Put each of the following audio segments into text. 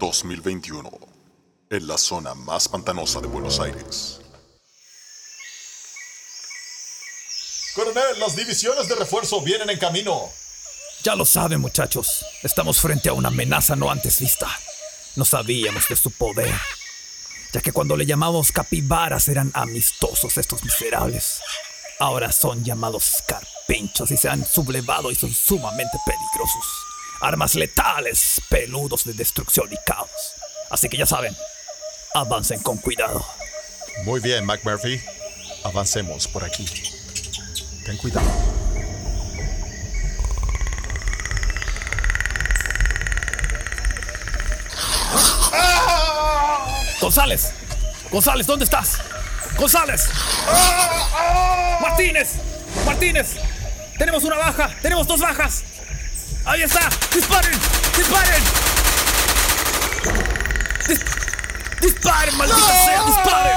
2021, en la zona más pantanosa de Buenos Aires. Coronel, las divisiones de refuerzo vienen en camino. Ya lo saben, muchachos. Estamos frente a una amenaza no antes vista. No sabíamos de su poder, ya que cuando le llamamos capibaras eran amistosos estos miserables. Ahora son llamados carpinchos y se han sublevado y son sumamente peligrosos. Armas letales, peludos de destrucción y caos. Así que ya saben, avancen con cuidado. Muy bien, McMurphy. Avancemos por aquí. Ten cuidado. González, González, ¿dónde estás? González. Martínez, Martínez. Tenemos una baja, tenemos dos bajas. Ahí está, disparen, disparen. Dis- disparen, maldita sea, disparen.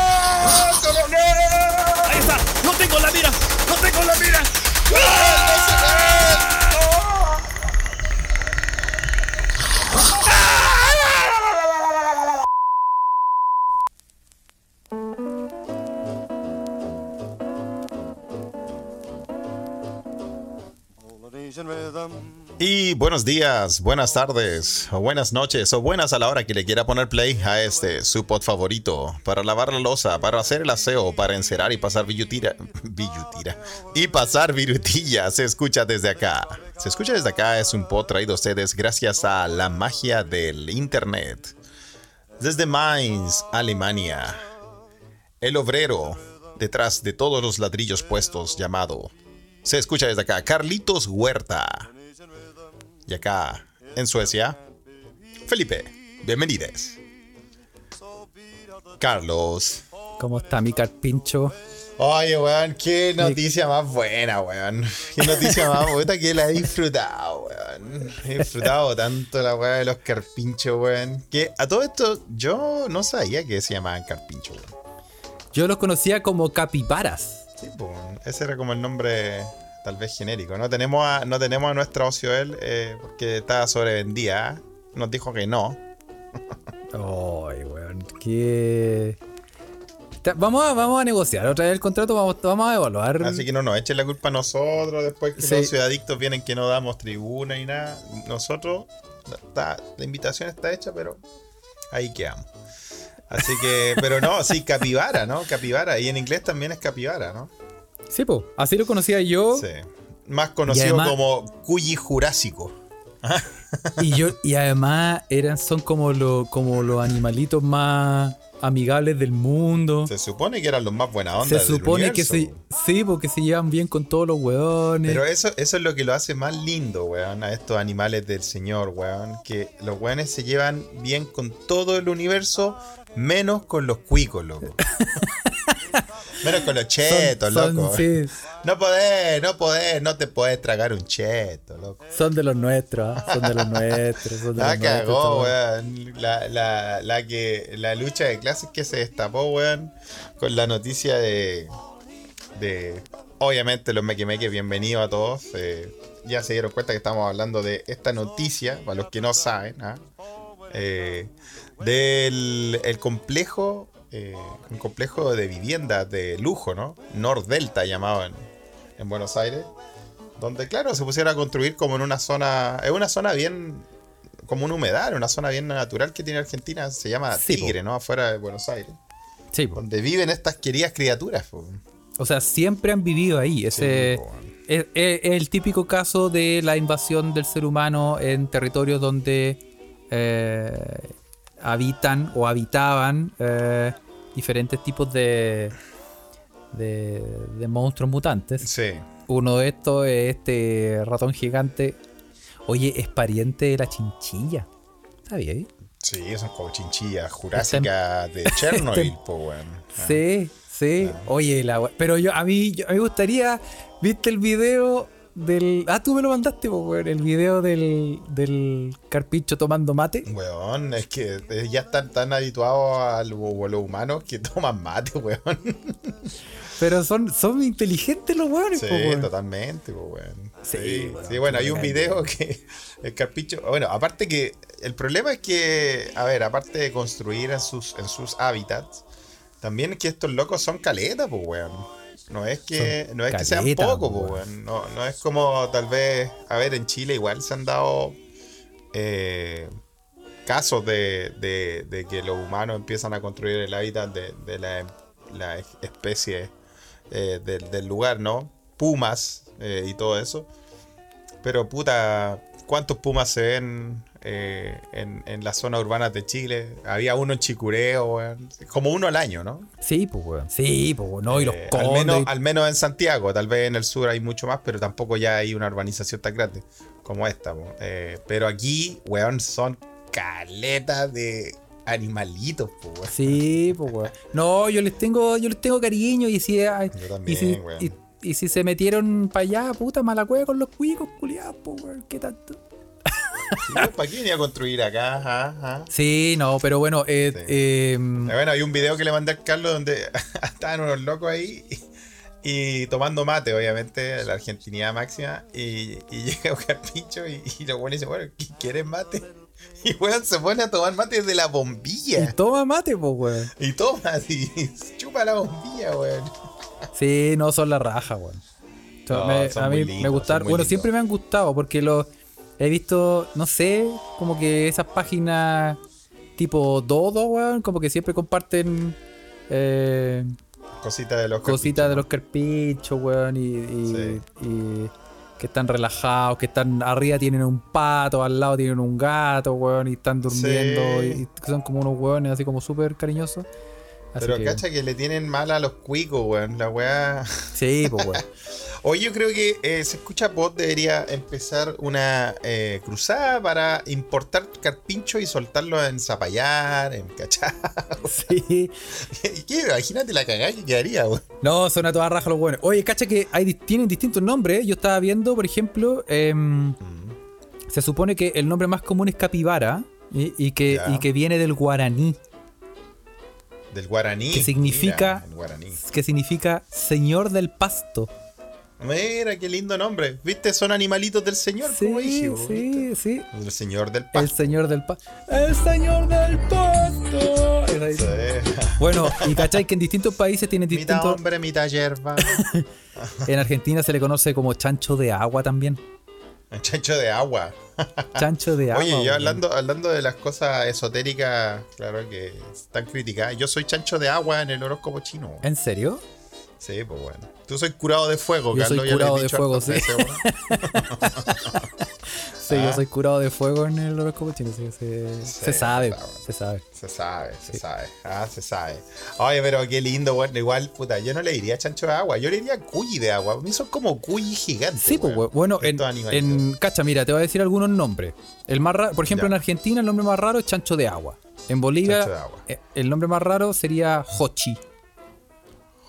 Ahí está, no tengo la mira, no tengo la mira. Y buenos días, buenas tardes, o buenas noches, o buenas a la hora que le quiera poner play a este, su pod favorito, para lavar la losa, para hacer el aseo, para encerar y pasar y pasar virutilla, se escucha desde acá. Se escucha desde acá es un pod traído a ustedes gracias a la magia del internet. Desde Mainz, Alemania, el obrero detrás de todos los ladrillos puestos llamado se escucha desde acá Carlitos Huerta. Y acá, en Suecia, Felipe. Bienvenides. Carlos. ¿Cómo está mi carpincho? Oye, weón, qué noticia más buena, weón. Qué noticia más buena que la he disfrutado, weón. He disfrutado tanto la weá de los carpinchos, weón. Que a todo esto, yo no sabía que se llamaban carpinchos, weón. Yo los conocía como capibaras. Sí, pues, ese era como el nombre tal vez genérico. No tenemos a, no tenemos a nuestra Ocioel eh, porque estaba sobrevendida. Nos dijo que no. Ay, weón, qué. Vamos a, vamos a negociar otra vez el contrato, vamos, vamos a evaluar. Así que no nos echen la culpa a nosotros después que Sí. los ciudadictos vienen que no damos tribuna y nada. Nosotros, está- la invitación está hecha, pero ahí quedamos. Así que, pero no, sí, capibara, ¿no? Capibara. Y en inglés también es capibara, ¿no? Sí, pues, así lo conocía yo. Sí. Más conocido además- como cuyi jurásico. Y yo, y además eran, son como, lo, como los animalitos más amigables del mundo. Se supone que eran los más buena onda. Se del supone que se, sí, porque se llevan bien con todos los weones. Pero eso, eso es lo que lo hace más lindo, weón, a estos animales del señor, weón. Que los weones se llevan bien con todo el universo, menos con los cuicos, loco. menos con los chetos, son, loco. sí, No podés, no podés, no te podés tragar un cheto, loco. son de los nuestros, ¿ah? son de los nuestros. Son de La los cagó, weón. La, la, la, que, la lucha de clases que se destapó, weón, con la noticia de. de obviamente, los Mequimeques, bienvenido a todos. eh, ya se dieron cuenta que estamos hablando de esta noticia, para los que no saben, ¿ah? Eh, del el complejo. Eh, un complejo de viviendas de lujo, ¿no? Nordelta llamado en, en Buenos Aires. Donde, claro, se pusieron a construir como en una zona. Es una zona bien. Como un humedal, una zona bien natural que tiene Argentina. Se llama Sí, po. Tigre, ¿no? Afuera de Buenos Aires. Sí, po. Donde viven estas queridas criaturas. po. O sea, siempre han vivido ahí. Ese Sí, po, weón. es, es- es el típico caso de la invasión del ser humano en territorios donde eh, habitan o habitaban eh, diferentes tipos de, de, de monstruos mutantes. Sí. Uno de estos es este ratón gigante. Oye, es pariente de la chinchilla. ¿Está bien? Sí, son como chinchillas jurásicas de Chernobyl. Ah. Sí, sí. Oye, la pero yo a mí yo- a mí me gustaría, ¿viste el video del Ah, tú me lo mandaste, po, weón, el video del del carpincho tomando mate? Weón, es que eh, ya están tan habituados a lo- a los humanos que toman mate, weón. Pero son son inteligentes los weones, Sí, po, weón. totalmente, pues, weón. Sí, Sí, weón, sí, bueno, hay un video que el carpicho. Bueno, aparte que el problema es que, a ver, aparte de construir en sus, en sus hábitats, también es que estos locos son caletas, pues, weón. No es que, Son no es que sean pocos, po, pues. No, no es como tal vez, a ver, en Chile igual se han dado eh, casos de, de- de que los humanos empiezan a construir el hábitat de, de la, la especie eh, del, del lugar, ¿no? Pumas eh, y todo eso. Pero puta, ¿cuántos pumas se ven eh, en, en las zonas urbanas de Chile? Había uno en Chicureo, weón. como uno al año, ¿no? Sí, pues, weón. Sí, pues. No, y los Eh, al, menos, y- al menos en Santiago, tal vez en el sur hay mucho más, pero tampoco ya hay una urbanización tan grande como esta. Eh, pero aquí, weón, son caletas de animalitos, weón. Sí, pues, weón. No, yo les tengo, yo les tengo cariño y si, Yo también, y si, weón. y, y si se metieron para allá, puta mala cueva con los cuicos, culiados, pues, weón. ¿Qué tanto? ¿Para qué venía a construir acá? Ajá, ajá. Sí, no, pero bueno, eh, Sí. eh, Bueno, hay un video que le mandé a Carlos donde estaban unos locos ahí y, y tomando mate, obviamente, la argentinidad máxima. Y, y llega un carpincho y, y los buenos dicen, bueno, ¿qui- ¿quieres mate? Y weón se pone a tomar mate desde la y bombilla. toma mate, pues, weón. Y toma, y chupa la bombilla, weón. Sí, no son la raja, weón. No, me- a mí lindos, me gustaron. Bueno, lindos. siempre me han gustado porque los he visto, no sé, como que esas páginas tipo Dodo, weón, como que siempre comparten eh, Cosita de los cositas de los carpinchos, weón, y, y- Sí. y que están relajados, que están arriba tienen un pato, al lado tienen un gato, weón, y están durmiendo, Sí. y, y son como unos weones así como súper cariñosos. Así Pero que- cacha que le tienen mal a los cuicos, weón. La weá. Sí, pues, weón. Hoy yo creo que eh, Se Escucha Pod debería empezar una eh, cruzada para importar carpincho y soltarlo en Zapallar, en Cachá. Sí. ¿Qué? Imagínate la cagada que quedaría, weón. No, son a toda raja los buenos. Oye, cacha que hay, tienen distintos nombres. Yo estaba viendo, por ejemplo, em, se supone que el nombre más común es capibara y, y que, y que viene del guaraní, Del guaraní. Que significa- Mira, el guaraní. que significa señor del pasto. Mira, qué lindo nombre. ¿Viste? Son animalitos del señor, como Sí, dije, weón. sí, sí. El señor del El pasto. señor del pasto. El señor del pasto. Sí. Bueno, y cachai que en distintos países tienen Mitad distintos. hombre, mitad hierba. En Argentina se le conoce como chancho de agua también. Chancho de agua. Chancho de agua. Oye, yo hablando, hablando de las cosas esotéricas, claro que están criticadas. Yo soy chancho de agua en el horóscopo chino. ¿En serio? Sí, pues bueno. Tú soy curado de fuego, Yo Carlos. soy ya le he curado de fuego, sí. veces. Sí, yo Ah. soy curado de fuego en el horóscopo chino. sí, se, Sí, se sabe, está bueno. se sabe. Se sabe, se sabe. Ah, se sabe. Oye, pero qué lindo, weón. Igual, puta, yo no le diría chancho de agua. Yo le diría cuyi de agua. A mí son como cuyi gigantes. Sí, pues, bueno, en, en- Cacha, mira, te voy a decir algunos nombres. El más raro, por ejemplo, Ya. en Argentina el nombre más raro es chancho de agua. En Bolivia Chancho de agua. eh, el nombre más raro sería Hochi.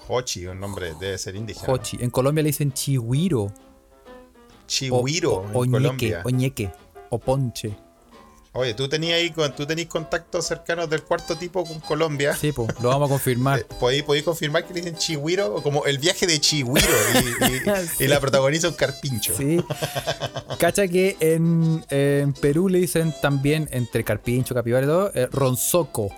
Hochi, un nombre debe ser indígena. Hochi. En Colombia le dicen chihuiro. O- Chihuiro, o, en oñeque, Colombia. oñeque. O ponche. Oye, tú tenías ahí, con- tú tenés contactos cercanos del cuarto tipo con Colombia. Sí, pues, lo vamos a confirmar. Eh, ¿Podéis, podéis confirmar que le dicen Chihuiro? O como el viaje de Chihuiro y, y- Sí. y la protagoniza un carpincho. Sí. Cacha que en, en Perú le dicen también, entre carpincho, capibara y todo, eh, ronzoco.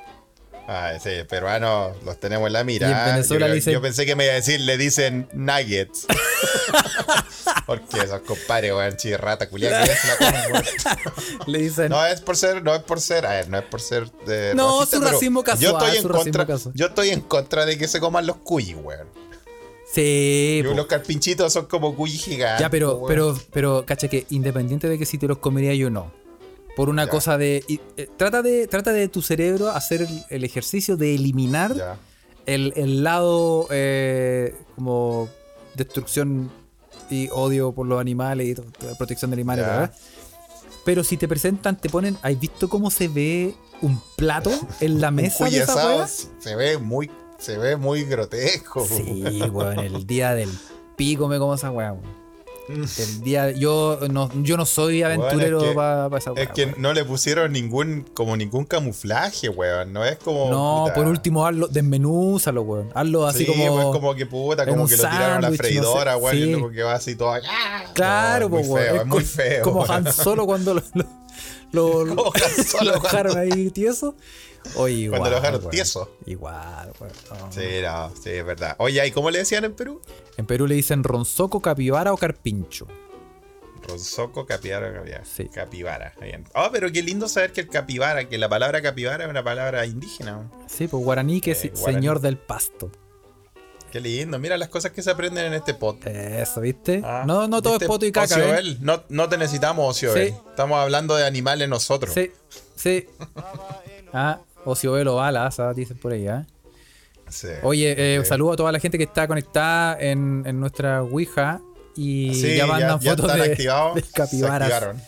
Ah, sí, peruanos los tenemos en la mira. Y en. Venezuela yo, dicen- yo pensé que me iba a decir, le dicen nuggets. Porque esos compadres, weón, chirrata, culiada, que se la comen. Le dicen. No es por ser, no es por ser, a ver, no es por ser de No, racista, su racismo Yo casual, estoy en contra, casual. yo estoy en contra de que se coman los cuyis, weón. sí, Yo- los carpinchitos son como cuyis gigantes. Ya, pero, weón. pero, pero, cacha que independiente de que si te los comería yo o no. Por una Ya. cosa de. y, eh, trata de. Trata de tu cerebro hacer el, el ejercicio de eliminar Ya. el, el lado eh, como destrucción y odio por los animales y protección de animales. ¿verdad? Pero si te presentan, te ponen. ¿Has visto cómo se ve un plato en la mesa de esa se ve muy, se ve muy grotesco. Sí, weón, el día del pico me como esa weá, weón. El día, yo no, yo no soy aventurero Bueno, es que- para esa weá. Es que no le pusieron ningún, como ningún camuflaje, weón. No es como. No, puta. por último, hazlo, desmenúzalo, weón. Hazlo así Sí, como. pues, como que puta, como que lo tiraron a la sándwich, no sé, freidora, weón. sí. Y luego que va así todo. ¡ah! Claro, No, es pues, weón. feo, Es muy feo. Como. Han Solo cuando lo, lo- lo, lo dejaron ahí tieso. Oye, igual. Cuando lo dejaron tieso. Igual, weón. No. Sí, no, sí, es verdad. Oye, ¿y cómo le decían en Perú? En Perú le dicen ronzoco, capibara o carpincho. Ronzoco, capibara, capibara. Sí. Capibara. Oh, pero qué lindo saber que el capibara, que la palabra capibara es una palabra indígena. Sí, pues guaraní que es Eh, guaraní. señor del pasto. Qué lindo. Mira las cosas que se aprenden en este podcast. Eso, ¿viste? Ah, no, no todo ¿viste? es poto y caca, ¿eh? Ociobel, no, no te necesitamos, Ociobel. Sí. Estamos hablando de animales nosotros. Sí, sí. Ah, Ociobelo balas, dicen por ahí, ¿ah? Sí. Oye, eh, Sí. saludo a toda la gente que está conectada en, en nuestra Ouija y Sí, ya mandan ya fotos están de, de Se activaron.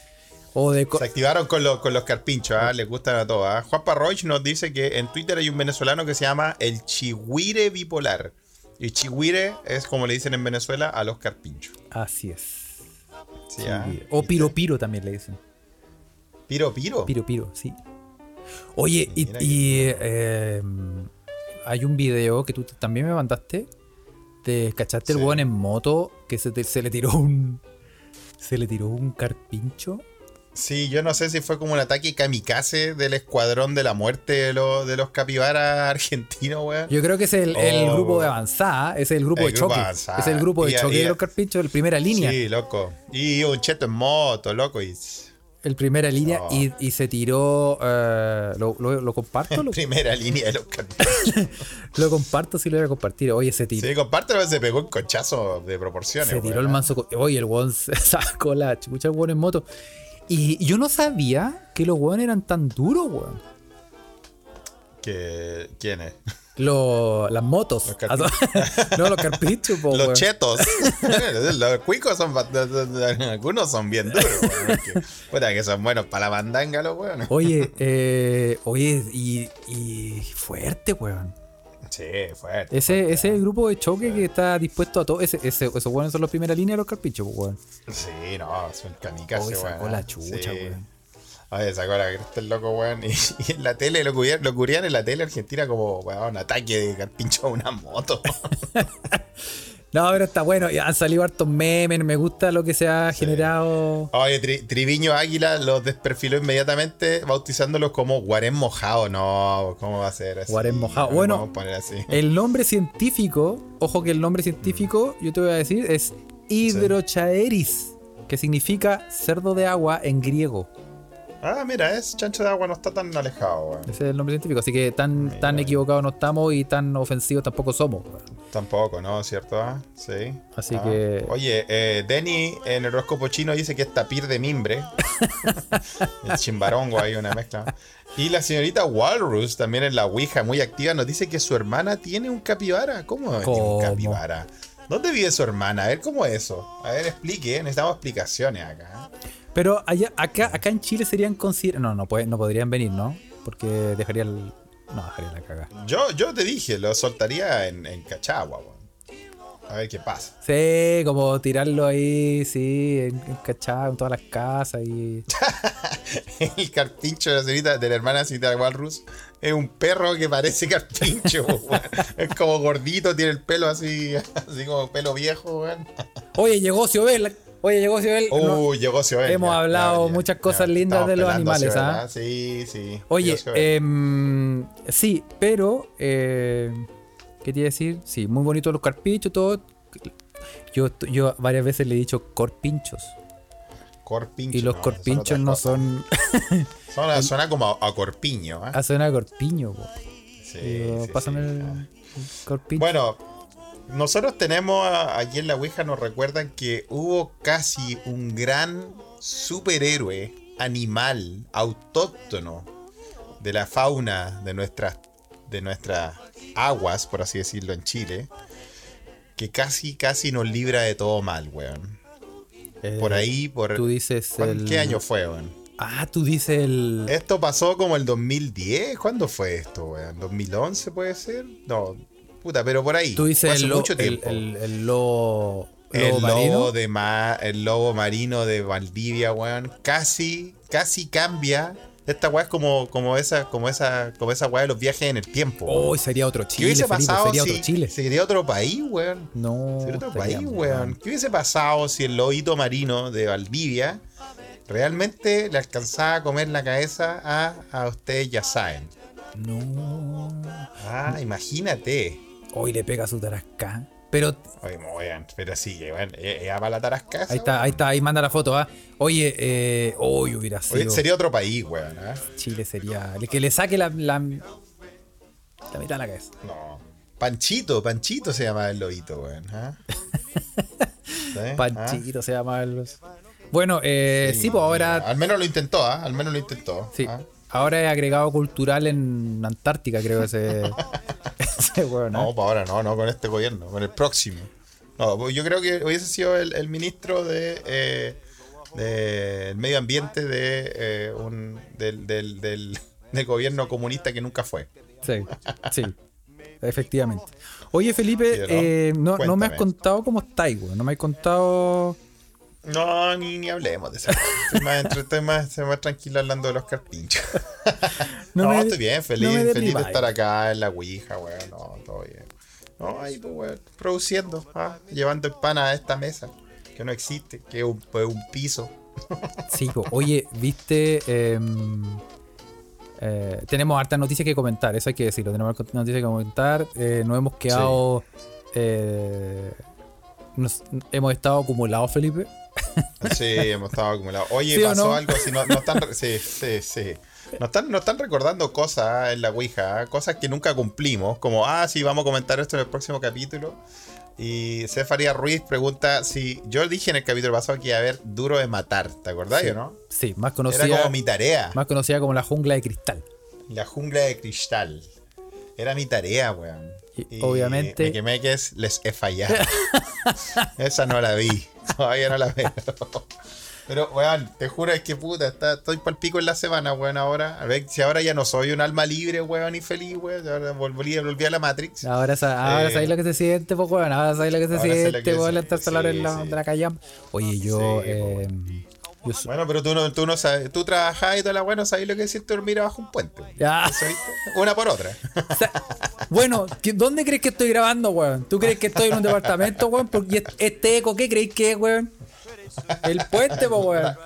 O de Se activaron con, los- con los carpinchos, ¿ah? les gustan a todos. ¿ah? Juan Parroich nos dice que en Twitter hay un venezolano que se llama el chihuire bipolar. Y chihuire es como le dicen en Venezuela a los carpinchos. Así es. Sí, ¿ah? O piro piro también le dicen. Piro, piro. Piro piro, sí. Oye, y, eh, hay un video que tú también me mandaste. Te cachaste el weón en moto que se, te- se le tiró un. Se le tiró un carpincho. Sí, yo no sé si fue como un ataque kamikaze del escuadrón de la muerte de, los de los capibaras argentinos, weón. Yo creo que es el, el Oh. grupo de avanzada, es el grupo El de grupo choque. avanzada. Es el grupo de Y choque y de los carpinchos, el primera línea. Sí, loco. Y un cheto en moto, loco. Y... El primera línea y, y se tiró. eh, lo, lo- lo comparto? Lo, Primera línea de los lo comparto si lo voy a compartir. Oye, se tiró. Sí, compártelo, se pegó un conchazo de proporciones. Se tiró el manso. Oye, el weón sacó la chucha weón en moto. Y yo no sabía que los weones eran tan duros, weón. Que, ¿Quién es? Lo- las motos. Los carpinchos. no, los carpinchos, po, Los weón. chetos. los cuicos son. Algunos son bien duros, weón, porque, Puta, que son buenos para la bandanga, los weones. Oye, eh, oye, y, y fuerte, weón. Sí, fuerte. Ese, fuerte, ese es el grupo de choque que está dispuesto a todo. Ese, ese, esos weones son los primera línea de los carpinchos, po, weón. Sí, no, son kamikaze, weón. la chucha, weón. Oye, sacó la cresta el loco, weón. Y, y en la tele lo cubrían, lo cubrían en la tele argentina como, weón, un ataque de carpincho a una moto. No, pero está bueno. Han salido hartos memes. Me gusta lo que se ha generado. Oye, Tri- Triviño Águila los desperfiló inmediatamente bautizándolos como Guarén mojado. No, ¿cómo va a ser así? Guarén mojado. Bueno, podemos poner así. El nombre científico, ojo que el nombre científico, yo te voy a decir, es Hydrochaeris, que significa cerdo de agua en griego. Ah, mira, es chancho de agua, no está tan alejado, weón. Ese es el nombre científico. Así que tan, tan equivocados no estamos y tan ofensivos tampoco somos. Tampoco, ¿no? ¿Cierto? ah? Sí. Así Ah. que- Oye, eh, Denny en el horóscopo chino dice que es tapir de mimbre. el chimbarongo hay una mezcla. Y la señorita Walrus, también en la Ouija, muy activa, nos dice que su hermana tiene un capibara. ¿Cómo, tiene ¿Cómo? un capibara? ¿Dónde vive su hermana? A ver, ¿cómo es eso? A ver, explique, necesitamos explicaciones acá. Pero allá, acá, acá en Chile serían considerados. No, no, puede- no podrían venir, ¿no? Porque dejaría el. No, dejaría la caga. Yo, yo te dije, lo soltaría en, en Cachagua, weón. A ver qué pasa. Sí, como tirarlo ahí, sí, en, en cachado, en todas las casas y. El carpincho de la señorita, de la hermana señorita Walrus es un perro que parece carpincho, weón. Es como gordito, tiene el pelo así, así como pelo viejo, weón. Oye, llegó Ciobel. Oye, llegó Ciobel. No- Uy, llegó Sioel. hemos ya, hablado ya, muchas cosas lindas de los animales, Sioel, ¿ah? Sí, sí. Oye, Llegó em, sí, pero. eh, ¿Qué te iba a decir? Sí, muy bonito los carpinchos, todo. Yo, yo varias veces le he dicho corpinchos. corpincho. Y los no, corpinchos no cosa. son. Suena, como a, a corpiño, ¿ah? Ah, suena a corpiño, po. Sí, sí, pásame sí. el, el corpincho. Bueno, nosotros tenemos aquí en la Ouija, nos recuerdan que hubo casi un gran superhéroe animal autóctono de la fauna de nuestras de nuestras aguas, por así decirlo, en Chile, que casi, casi nos libra de todo mal, weón. Eh, Por ahí, por... Tú dices ¿cuán- el. ¿Qué año fue, weón? Ah, tú dices el. Esto pasó como el 2010. ¿Cuándo fue esto, weón? ¿2011 puede ser? No, puta, pero por ahí. Tú dices hace el, mucho el, tiempo. el, el lobo. El lobo lobo, marino. de ma- el lobo marino de Valdivia, weón. Casi, casi cambia. Esta weá es como, como esa, como esa, como esa weá de los viajes en el tiempo. Oh, weón. sería otro ¿Qué Chile, hubiese Felipe, pasado sería si otro Chile. sería otro país, weón? No. Sería otro país, weón. mal. ¿Qué hubiese pasado si el lobito marino de Valdivia realmente le alcanzaba a comer la cabeza a, a ustedes ya saben. No. Ah, imagínate. Hoy le pega su tarasca. Pero Oye, weón, pero sí, weón, ¿e- ¿ella va a la tarasca? ahí está, ahí está, ahí manda la foto, ¿ah? Oye, eh, hoy hubiera sido. Oye, sería otro país, weón. ¿ah? Chile sería. el Que le saque la, la, la mitad de la cabeza. No. Panchito, Panchito se llama el lobito, weón. ¿ah? ¿Sí? ¿Ah? Panchito se llama los. Bueno, eh, sí, pues ahora. Al menos lo intentó, ¿ah? Al menos lo intentó. Sí. ¿ah? Ahora es agregado cultural en Antártica, creo ese. ese weón, ¿ah? No, para ahora no, no con este gobierno, con el próximo. No, pues yo creo que hubiese sido el, el ministro de, eh, del medio ambiente de eh, un, del, del, del, del gobierno comunista que nunca fue. Sí, sí. Efectivamente. Oye, Felipe, ¿no? eh, no, no me has contado cómo estáis, weón. No me has contado. No, ni, ni hablemos de eso. Estoy más, entre- estoy más, estoy más tranquilo hablando de los carpinchos. No No, me- estoy bien, feliz, no feliz de estar acá en la Ouija, weón. No, todo bien. No, ahí pues, weón, produciendo, ah, llevando el pan a esta mesa, que no existe, que es un, pues, un piso. Sí, po. oye, viste. eh, eh, tenemos hartas noticias que comentar, eso hay que decirlo. Tenemos hartas noticias que comentar. eh, nos hemos quedado. eh, nos- hemos estado acumulados, Felipe. Sí, hemos estado acumulados. Oye, ¿Sí o pasó no? algo, si no, no están, sí, sí, sí. Nos están, nos están recordando cosas ah, en la Ouija, ah, cosas que nunca cumplimos, como, ah, sí, vamos a comentar esto en el próximo capítulo. Y Cefaria Ruiz pregunta si yo dije en el capítulo pasado que iba a haber duro de matar, ¿te acordás Sí, o no? Sí, más Era conocida, como mi tarea, más conocida como la jungla de cristal. la jungla de cristal. Era mi tarea, weón. Y obviamente- Me quemé que es les he fallado. Esa no la vi. Todavía no la veo. Pero, weón, te juro es que puta, está, estoy pal pico en la semana, weón, ahora. A ver, si ahora ya no soy un alma libre, weón, y feliz, weón. Ahora volví, volví a la Matrix. Ahora, ahora Eh, sabéis lo que se siente, pues, weón. Ahora sabéis lo que se siente, weón, estar solar en la, de la calle. Oye, yo. Sí, eh, yo Bueno, pero tú no, tú no sabes, tú trabajás y toda la weón, no sabes lo que es dormir bajo un puente. Ya. Una por otra. O sea, bueno, ¿qué- ¿dónde crees que estoy grabando, weón? ¿Tú crees que estoy en un departamento, weón? Porque este eco, ¿qué creéis que es, weón? El puente, pues, weón.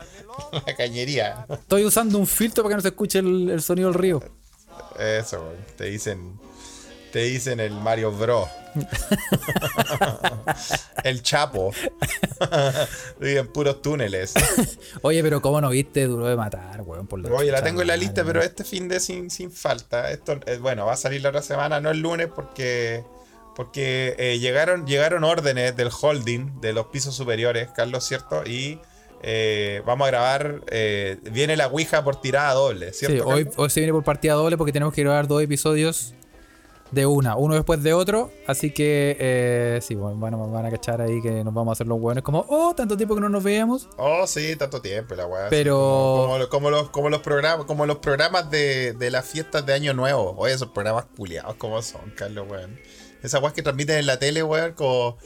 la cañería. Estoy usando un filtro para que no se escuche el, el sonido del río. Eso, weón. Te dicen. Te dicen el Mario Bros. el Chapo. Viven puros túneles. Oye, pero ¿cómo no viste Duro de Matar, weón? Por Oye, la tengo en la lista, pero este fin de sin, sin falta. Esto, eh, bueno, va a salir la otra semana, no el lunes, porque. Porque eh, llegaron, llegaron órdenes del holding de los pisos superiores, Carlos, ¿cierto? Y eh, vamos a grabar. eh, viene la Ouija por tirada doble, ¿cierto? Sí, hoy, hoy se viene por partida doble porque tenemos que grabar dos episodios de una, uno después de otro. Así que, eh, sí, bueno, van, a- van a cachar ahí que nos vamos a hacer los buenos. Como, oh, tanto tiempo que no nos veíamos. Oh, sí, tanto tiempo la weá. Pero- como, como como los, como los programas, como los programas de, de las fiestas de Año Nuevo. Oye, esos programas culiados, como son, Carlos, weón? Esas weas que transmiten en la tele, weón, como.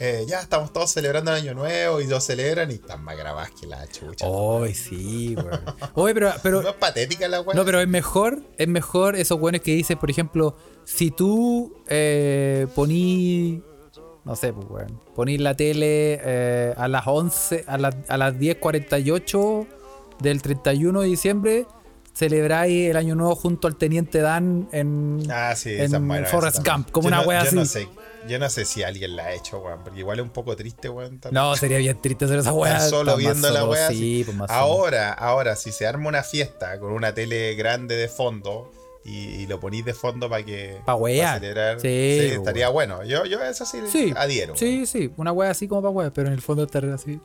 Eh, ya estamos todos celebrando el Año Nuevo y lo celebran y están más grabadas que la chucha. Hoy sí, weón. Oye, pero, pero, no es patética la weá. no, pero es mejor, es mejor esos buenos que dicen, por ejemplo, si tú eh, poní, no sé, pues, weón, poní la tele eh, a las 11, a, las a las 10.48 del 31 de diciembre, celebráis el año nuevo junto al Teniente Dan en, Ah, sí, en Forrest. Gump, como Yo una no- wea yo así. No sé, yo no sé si alguien la ha hecho, weón, porque igual es un poco triste, weón. tan- No, sería bien triste hacer esa estar solo viendo la. Sí, así. pues solo. ahora, ahora, si se arma una fiesta con una tele grande de fondo y, y lo ponís de fondo para que. Pa' wear. celebrar, Sí, pues, estaría bueno. Yo, yo eso sí, Sí, adhiero. Sí, sí, una wea así como para wea, pero en el fondo estar así.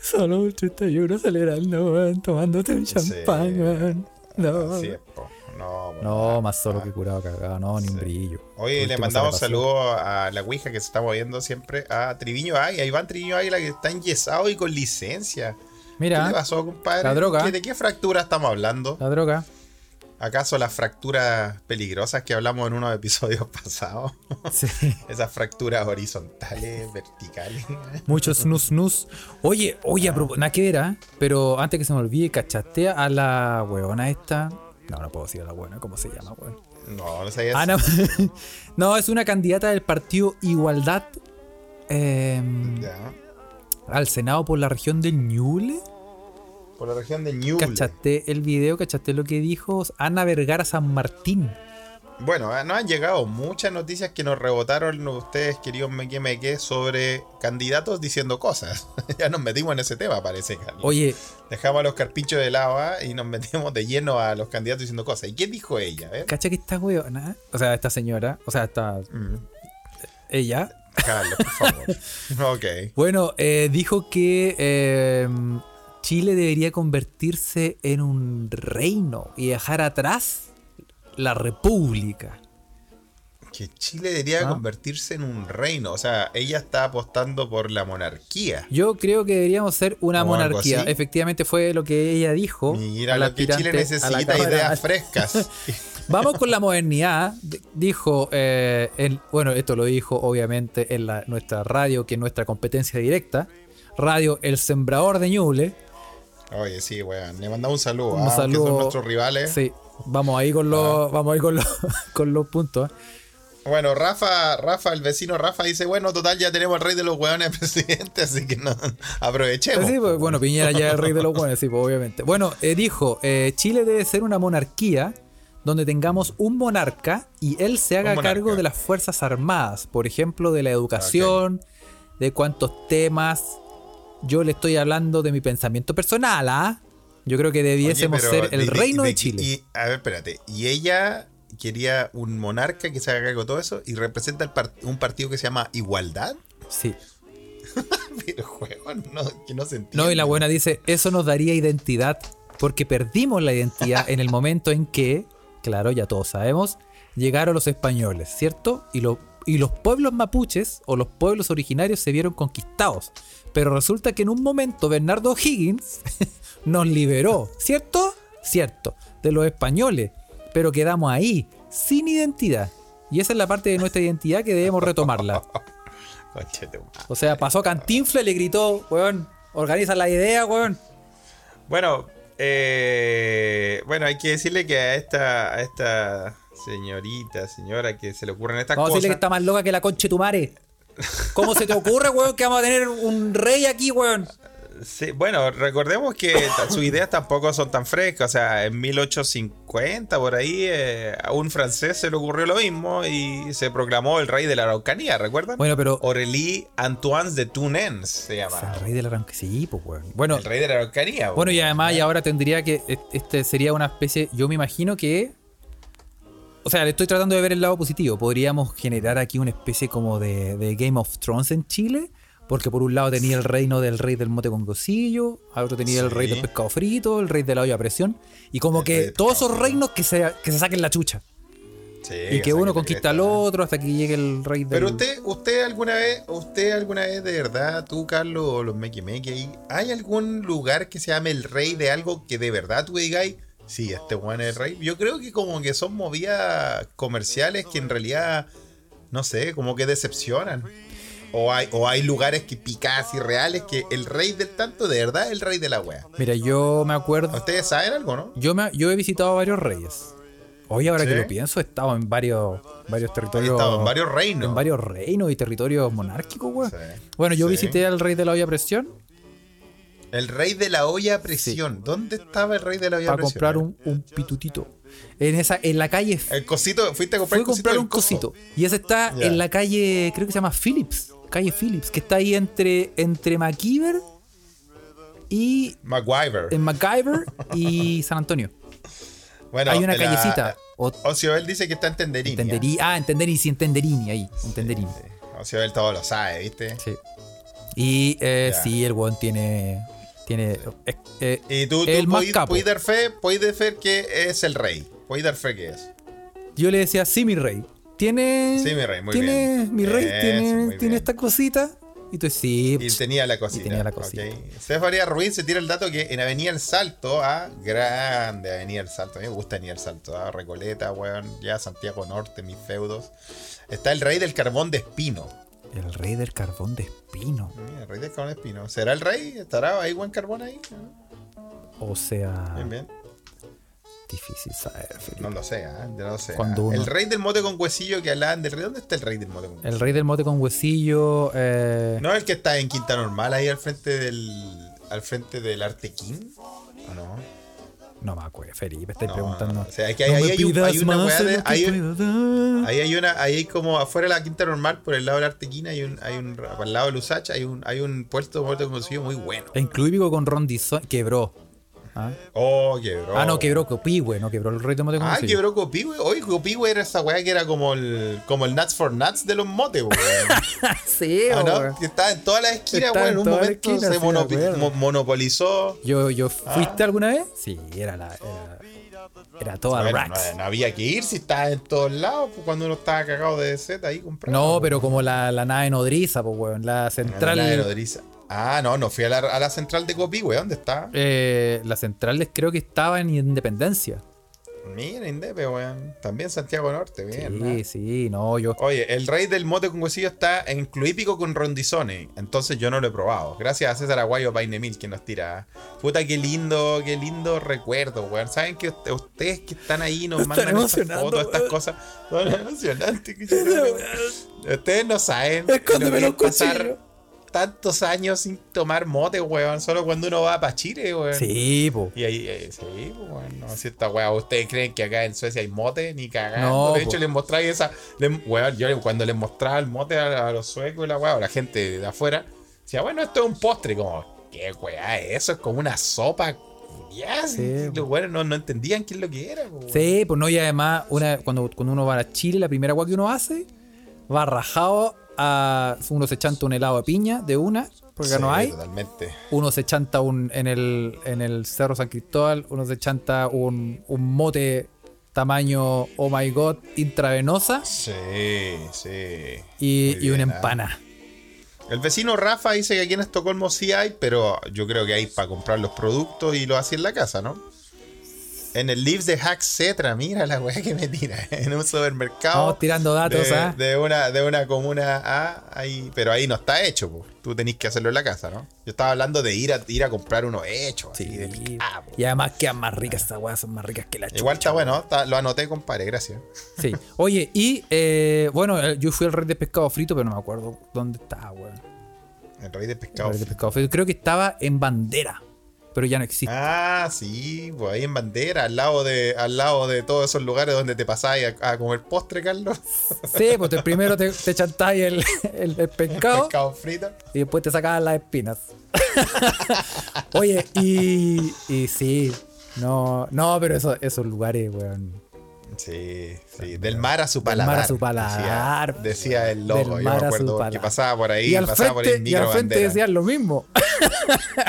Solo el 31 celebrando, weón, tomándote un champán, weón. No, es, po. No, no, más solo que curado cagado, no, ni un brillo. Oye, le mandamos saludos a la Ouija que se está moviendo siempre a Triviño Águila. Iván Triviño Águila que está enyesado y con licencia. ¿Qué le Mira, pasó, compadre? la droga. ¿Qué- ¿De qué fractura estamos hablando? la droga. ¿Acaso las fracturas peligrosas que hablamos en unos episodios pasados? Sí. Esas fracturas horizontales, verticales. Mucho snus snus. Oye, oye, a propó- nada que ver, ¿ah? pero antes que se me olvide, cachaste a la huevona esta. No, no puedo decir a la buena, ¿cómo se llama, weón? No, no sabía Ana. no, es una candidata del partido Igualdad em, Ya. al Senado por la región del Ñuble. Por la región de Ñuble. ¿Cachaste el video? ¿Cachaste lo que dijo Ana Vergara San Martín? Bueno, ah, nos han llegado muchas noticias que nos rebotaron ustedes, queridos meque meque, sobre candidatos diciendo cosas. ya nos metimos en ese tema, parece, Carlos. Oye, Dejamos a los carpinchos de lava y nos metimos de lleno a los candidatos diciendo cosas. ¿Y qué dijo ella? Ver. ¿cacha que esta weona? O sea, esta señora, o sea, esta. Mm, Ella. Carlos, por favor. ok. Bueno, eh, dijo que eh, Chile debería convertirse en un reino y dejar atrás la república. Que Chile debería Ah. convertirse en un reino. O sea, ella está apostando por la monarquía. Yo creo que deberíamos ser una ¿O algo monarquía. Efectivamente fue lo que ella dijo. Mira al lo que Chile a necesita, ideas frescas. Vamos con la modernidad. Dijo, eh, bueno, esto lo dijo obviamente en la, nuestra radio, que es nuestra competencia directa. Radio El Sembrador de Ñuble. Oye, sí, weón. Le mandamos un saludo. Un ah, saludo. son nuestros rivales. Sí, vamos ahí con los, vamos ahí con los, con los puntos. ¿eh? Bueno, Rafa, Rafa, el vecino Rafa dice, bueno, total, ya tenemos al rey de los hueones presidente, así que no, aprovechemos. Sí, pues, bueno, Piñera ya es el rey de los buenos, sí, pues, obviamente. Bueno, eh, dijo, eh, Chile debe ser una monarquía donde tengamos un monarca y él se haga cargo de las Fuerzas Armadas, por ejemplo, de la educación, de cuántos temas. Yo le estoy hablando de mi pensamiento personal, ¿ah? Yo creo que debiésemos ser el de- reino de, de- Chile. Y, a ver, espérate. Y ella quería un monarca que se haga cargo de todo eso y representa el part- un partido que se llama Igualdad. Sí. Pero, juego, no, que no se entiende. No, y la buena dice, eso nos daría identidad, porque perdimos la identidad en el momento en que, claro, ya todos sabemos, llegaron los españoles, ¿cierto? Y, lo- y los pueblos mapuches o los pueblos originarios se vieron conquistados. Pero resulta que en un momento Bernardo Higgins nos liberó, ¿cierto? Cierto, de los españoles, pero quedamos ahí, sin identidad. Y esa es la parte de nuestra identidad que debemos retomarla. O sea, pasó Cantinfla y le gritó, weón, organiza la idea, weón. Bueno, eh, bueno, hay que decirle que a esta, a esta señorita, señora, que se le ocurren estas Vamos a cosas. decirle que está más loca que la conche tu madre. ¿Cómo se te ocurre, weón, que vamos a tener un rey aquí, weón? Sí, bueno, recordemos que sus ideas tampoco son tan frescas. O sea, en 1850, por ahí, eh, a un francés se le ocurrió lo mismo y se proclamó el rey de la Araucanía, ¿recuerdan? Bueno, pero. Aurélie Antoine de Tunens se O sea, llama. el rey de la arranque. Sí, pues, weón. Bueno, El rey de la Araucanía. bueno, y además, y ahora tendría que. e- Este sería una especie. Yo me imagino que. O sea, le estoy tratando de ver el lado positivo. Podríamos generar aquí una especie como de, de Game of Thrones en Chile. Porque por un lado tenía el reino del rey del mote con gocillo, al otro tenía el rey del pescado frito, el rey de la olla a presión. Y como El que todos esos frito. reinos que se, que se saquen la chucha. Sí, Y que uno conquista al otro hasta que llegue el rey del... Pero usted, usted alguna vez, usted alguna vez de verdad, tú Carlos o los Meki Meki ahí, ¿hay algún lugar que se llame el rey de algo que de verdad tú digáis, sí, este weón es el rey? Yo creo que como que son movidas comerciales que en realidad, no sé, como que decepcionan. O hay, o hay lugares que picadas y reales que el rey del tanto de verdad es el rey de la wea. Mira, yo me acuerdo... ¿Ustedes saben algo, no? Yo, me, yo he visitado varios reyes. Hoy ahora ¿Sí? que lo pienso, he estado en varios, varios He territorios... estado en varios reinos. en varios reinos y territorios monárquicos, weón. Sí. Bueno, yo Sí. visité al rey de la olla a presión El rey de la olla a presión. ¿Dónde estaba el rey de la olla a para presión? comprar un, un pitutito. En esa, en la calle... El cosito, fuiste a comprar Fui a el cosito comprar un cosito. Y ese está en la calle, creo que se llama Phillips. Calle Phillips, que está ahí entre, entre y MacGyver. en MacGyver y San Antonio. Bueno, Hay una la- callecita. O, Ociobel dice que está en Tenderini. Ah, Entenderini, sí, Entenderini ahí. Entenderini. Sí. Ociobel todo lo sabe, ¿viste? Sí. Y eh, sí, el weón tiene. Tiene. eh, eh, Y tú, tú el más podís- capo. podís dar fe, podís dar fe que es el rey. Podís dar fe que es. Yo le decía, sí, mi rey. Tiene. Sí, mi rey, muy tiene, bien. Mi rey Eso, tiene, tiene esta cosita. Y tú sí. Y tenía la cosita. tenía la cosita. ok. Estefanía Ruiz se tira el dato que en Avenida El Salto, ah, grande Avenida El Salto, a mí me gusta Avenida El Salto, ah, Recoleta, weón, ya Santiago Norte, mis feudos. Está el rey del carbón de espino. El rey del carbón de espino. El rey del carbón de espino. ¿Será el rey? ¿Estará ahí buen carbón ahí? O sea. Bien, bien. Difícil saber, Felipe. No lo sé. Yo no lo sé. Uno- El rey del mote con huesillo que hablaban del rey. ¿Dónde está el rey del mote con huesillo? El rey del mote con huesillo. Eh, ¿No es el que está en Quinta Normal ahí al frente del. al frente del Artequín? ¿O no? No me acuerdo, Felipe, estáis No, preguntando. o sea, hay una. Ahí hay una, ahí hay como afuera de la quinta normal, por el lado de la Artequina, hay un, hay un, al lado de Lusach, hay un, hay un puesto de muerte conocido muy bueno. En con Ron Dizon quebró. ¿Ah? Oh, quebró. Ah, no, quebró Copihue, no quebró el rey de mote Ah, quebró Copihue. Oye, Copihue era esa weá que era como el, como el Nuts for Nuts de los motes, weón. sí, Ah, weón. ¿no? Que estaba en todas las esquinas, weón. En un momento se monopi- mo- monopolizó. Yo, yo, Ah. ¿Fuiste alguna vez? Sí, era la. Era, era toda Bueno, racks. no, no había que ir si estaba en todos lados, pues, cuando uno estaba cagado de Z ahí comprando. No, pero como la, la nave nodriza, pues, weón. La central. La de nodriza. Ah, no, no fui a la, a la central de Copihue, ¿dónde está? eh, la central creo que estaba en Independencia. Mira, Indepe, weón. También Santiago Norte, bien. ¿no? Sí, sí, no, yo. Oye, el rey del mote con huesillo está en Cluípico con Rondizone. Entonces yo no lo he probado. Gracias a César Aguayo Painemil que nos tira. Puta, qué lindo, qué lindo recuerdo, weón. Saben que usted- ustedes que están ahí nos Están mandan estas fotos, estas cosas. Son emocionantes. que yo- Ustedes no saben. Escóndeme lo los que es pasar cuchillos. Tantos años sin tomar mote, weón. Solo cuando uno va para Chile, weón. Sí, po. Y ahí, eh, sí, bueno, no, si esta weá, ¿ustedes creen que acá en Suecia hay mote? Ni cagando. No, de hecho, po. les mostráis esa. les- weón, yo cuando les mostraba el mote a, a los suecos y la weá, o la gente de afuera, decía, bueno, esto es un postre. Como, ¿qué es eso? Es como una sopa. Ya, Sí, sí, po. los weones no, no entendían qué es lo que era, po, weón. Sí, pues no, y además, una, cuando, cuando uno va a Chile, la primera agua que uno hace, va rajado a. Uno se chanta un helado de piña de una, porque no hay. Totalmente. Uno se chanta un. En el, en el Cerro San Cristóbal, uno se chanta un, un mote tamaño oh my god intravenosa Sí, sí. y, y una ¿ah? empana. El vecino Rafa dice que aquí en Estocolmo sí hay, pero yo creo que hay para comprar los productos y lo así en la casa, ¿no? En el Leaves de Hack Cetra, mira la weá que me tira. En un supermercado. Vamos tirando datos, de, ¿ah? de una, de una comuna A, ahí, pero ahí no está hecho, po. tú tenés que hacerlo en la casa, ¿no? Yo estaba hablando de ir a, ir a comprar uno hecho. así, Sí. de picado, po. Y además quedan más ricas estas weas, son más ricas que la Igual chucha, está bueno, está- lo anoté, compadre, gracias. Sí. Oye, y eh, bueno, eh, yo fui al rey de pescado frito, pero no me acuerdo dónde estaba, weón. El rey de El pescado. rey de pescado frito. Creo que estaba en bandera, pero ya no existe. Ah, sí, pues ahí en bandera, al lado de, al lado de todos esos lugares donde te pasáis a, a comer postre, Carlos. Sí, pues te- primero te, te chantáis el, el, el pescado Pescado frito. y después te sacaban las espinas. Oye, y, y sí, no, no, pero eso, esos lugares, weón. Sí, sí. Del mar a su Del paladar. mar a su paladar. Decía, decía el logo. Del Yo me acuerdo que pasaba por ahí, Y al pasaba por ahí frente, y al frente bandera. decían lo mismo.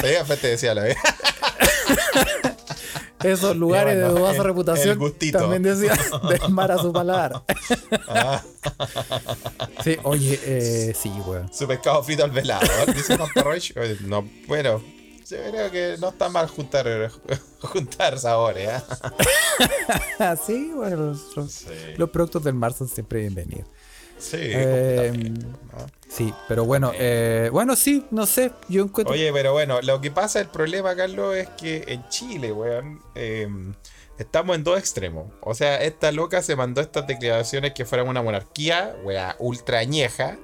Sí, al frente decía lo mismo. Esos lugares bueno, de dudosa el- reputación el también decían del mar a su paladar. Ah, Sí, oye, eh, sí, weón. su pescado frito al velador, dice Juan Parroch. Oye, No, bueno, yo creo que no está mal juntar, juntar sabores. ¿eh? Sí, bueno, los, los- los productos del mar son siempre bienvenidos. Sí, Eh, ¿no? Sí, pero bueno, eh, bueno, sí, no sé, yo encuentro... Oye, pero bueno, lo que pasa, el problema, Carlos, es que en Chile, weón, eh, estamos en dos extremos. O sea, esta loca se mandó estas declaraciones que fueran una monarquía, weón, ultra añeja.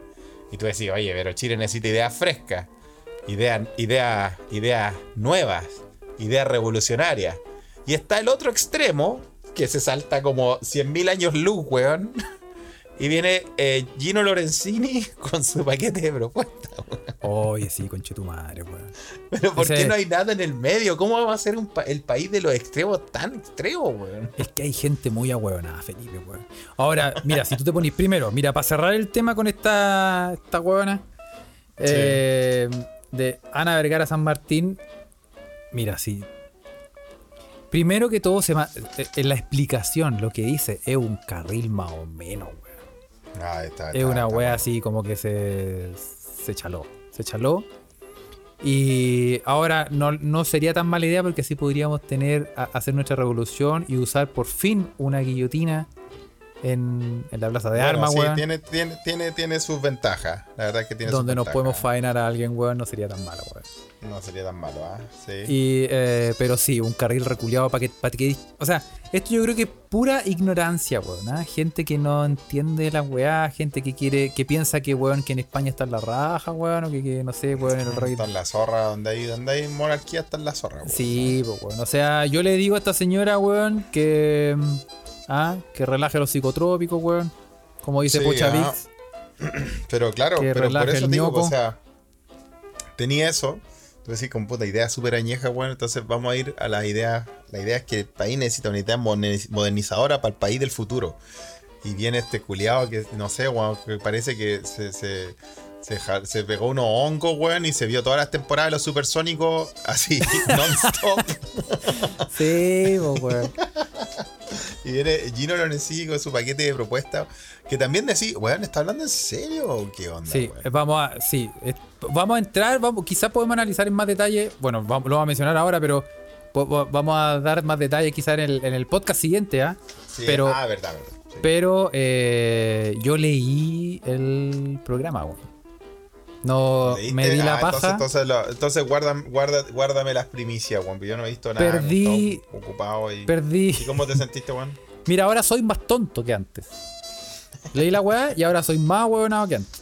Y tú decís, oye, pero Chile necesita ideas frescas, ideas idea, ideas nuevas, ideas revolucionarias. Y está el otro extremo, que se salta como 100.000 años luz, weón. Y viene eh, Gino Lorenzini con su paquete de propuestas. Oye, sí, conche tu madre, weón. Pero ¿por Ese- qué no hay nada en el medio? ¿Cómo vamos a ser un pa- el país de los extremos tan extremos, weón? Es que hay gente muy ahueonada, Felipe, weón. Ahora, mira, si tú te pones primero, mira, para cerrar el tema con esta, esta huevona eh, de Ana Vergara San Martín, mira, sí. Primero que todo, se eh, en la explicación, lo que dice es un carril más o menos, weón. Ah, está, Es una wea así como que se, se chaló. Se chaló. Y ahora no, no sería tan mala idea porque así podríamos tener, a- hacer nuestra revolución y usar por fin una guillotina en, en la plaza de Bueno, armas, sí, weón. tiene, tiene, tiene, tiene sus ventajas. La verdad es que tiene sus donde nos ventajas. podemos faenar a alguien, weón, no sería tan malo, weón. No sería tan malo, ¿ah? Sí. Y, eh, pero sí, un carril reculeado para que, pa' que. O sea, esto yo creo que es pura ignorancia, weón. ¿ah? Gente que no entiende la weá, gente que quiere, que piensa que, weón, que en España está en la raja, weón, o que, que, no sé, weón, el rey. Está en la zorra, donde hay, donde hay monarquía está en la zorra. weón. Sí, pues, weón. O sea, yo le digo a esta señora, weón, que. Ah, que relaje los psicotrópicos, weón. Como dice Sí, Pocha ah. Pero claro, Que pero por eso digo, o sea, tenía eso. Entonces sí, con puta idea súper añeja, bueno, entonces vamos a ir a las ideas. La idea es que el país necesita una idea moderniz- modernizadora para el país del futuro. Y viene este culiado que, no sé, weón, que parece que se, se, se, se pegó unos hongos, weón, y se vio todas las temporadas de los supersónicos así, non-stop. Sí, weón. Y viene Gino Lorenzi con su paquete de propuestas. Que también decís, weón, ¿está hablando en serio o qué onda? Sí, weón? vamos a, sí, vamos a entrar, vamos, quizás podemos analizar en más detalle, bueno, lo vamos a mencionar ahora, pero vamos a dar más detalles quizás en el, en el podcast siguiente, ¿ah? Sí, pero ah, verdad, verdad. sí. pero eh, yo leí el programa, weón. No ¿Leíste? me di la Ah, paja. Entonces, entonces, lo- entonces guarda, guarda, guárdame las primicias, Juan. Yo no he visto nada. Perdí- ocupado y, Perdí. ¿Y cómo te sentiste, Juan? Mira, ahora soy más tonto que antes. Leí la weá y ahora soy más huevonado que antes.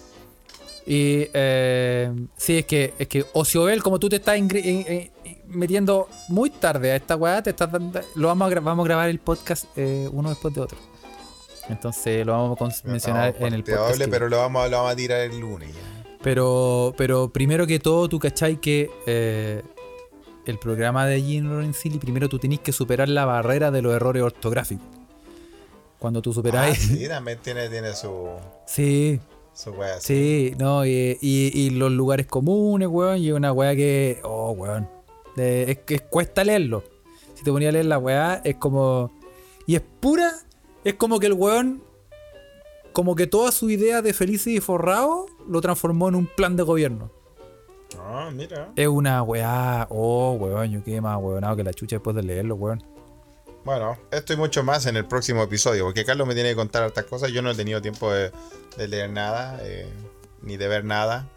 Y eh, sí, es que, es que Ociobel, como tú te estás en- en- metiendo muy tarde a esta weá, te estás dando- lo vamos a, vamos a grabar el podcast eh, uno después de otro. Entonces lo vamos a mencionar en el podcast. que- pero lo vamos, lo vamos a tirar el lunes ya. Pero, pero primero que todo, tú cachai que eh, el programa de Gene Lorenzini, primero tú tenés que superar la barrera de los errores ortográficos. Cuando tú Ah, superáis. sí, también tiene, tiene su, sí, su wea así. sí, no, y, y- y los lugares comunes, weón, y una weá que. Oh, weón. eh, es que cuesta leerlo. Si te ponía a leer la weá, es como. Y es pura. Es como que el weón. Como que toda su idea de feliz y forrado lo transformó en un plan de gobierno. Ah, mira. Es una weá. Oh, weón, yo quedé más weonado que la chucha después de leerlo, weón. Bueno, esto y mucho más en el próximo episodio, porque Carlos me tiene que contar hartas cosas. Yo no he tenido tiempo de, de leer nada, eh, ni de ver nada.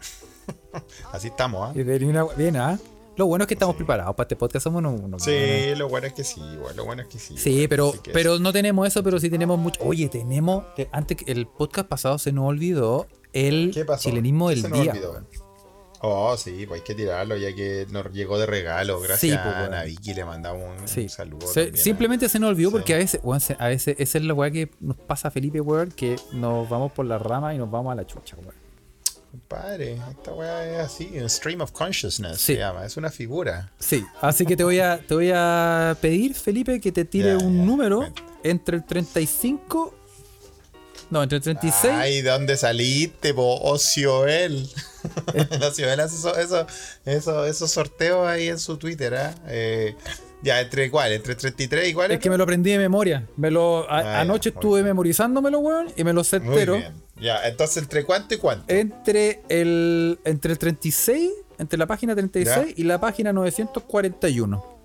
Así estamos, ¿ah? Y de- y una- Bien, ¿ah? Lo bueno es que estamos preparados para este podcast. Somos unos. unos. Sí, lo bueno es que sí, igual, lo bueno es que sí. Sí, pero, pero no tenemos eso, pero sí tenemos mucho. Oye, tenemos. te- antes el podcast pasado se nos olvidó el chilenismo ¿Qué del se día. Oh, sí, pues hay que tirarlo ya que nos llegó de regalo. Gracias Sí, pues, a. Ana Vicky, le mandamos un, Sí. un saludo. Se- también a- simplemente se nos olvidó Sí. porque a veces, se- a veces esa es la weá que nos pasa a Felipe, weón, que nos vamos por la rama y nos vamos a la chucha, weón. Compadre, esta weá es así, un stream of consciousness Sí. se llama, es una figura. Sí, así que te voy a, te voy a pedir, Felipe, que te tire un número entre el 35. No, entre el 36. Ay, ¿de dónde saliste, po? Ocioel. Ocioel hace eso, eso, eso, esos sorteos ahí en su Twitter, ¿ah? Eh, ya, ¿entre cuál? ¿Entre 33 y cuál? Es que me lo aprendí de memoria. Me lo, a- Ah, anoche estuve bien. memorizándomelo, weón, y me lo sé entero. Ya, entonces, ¿entre cuánto y cuánto? Entre el, entre el 36, entre la página 36 y la página 941.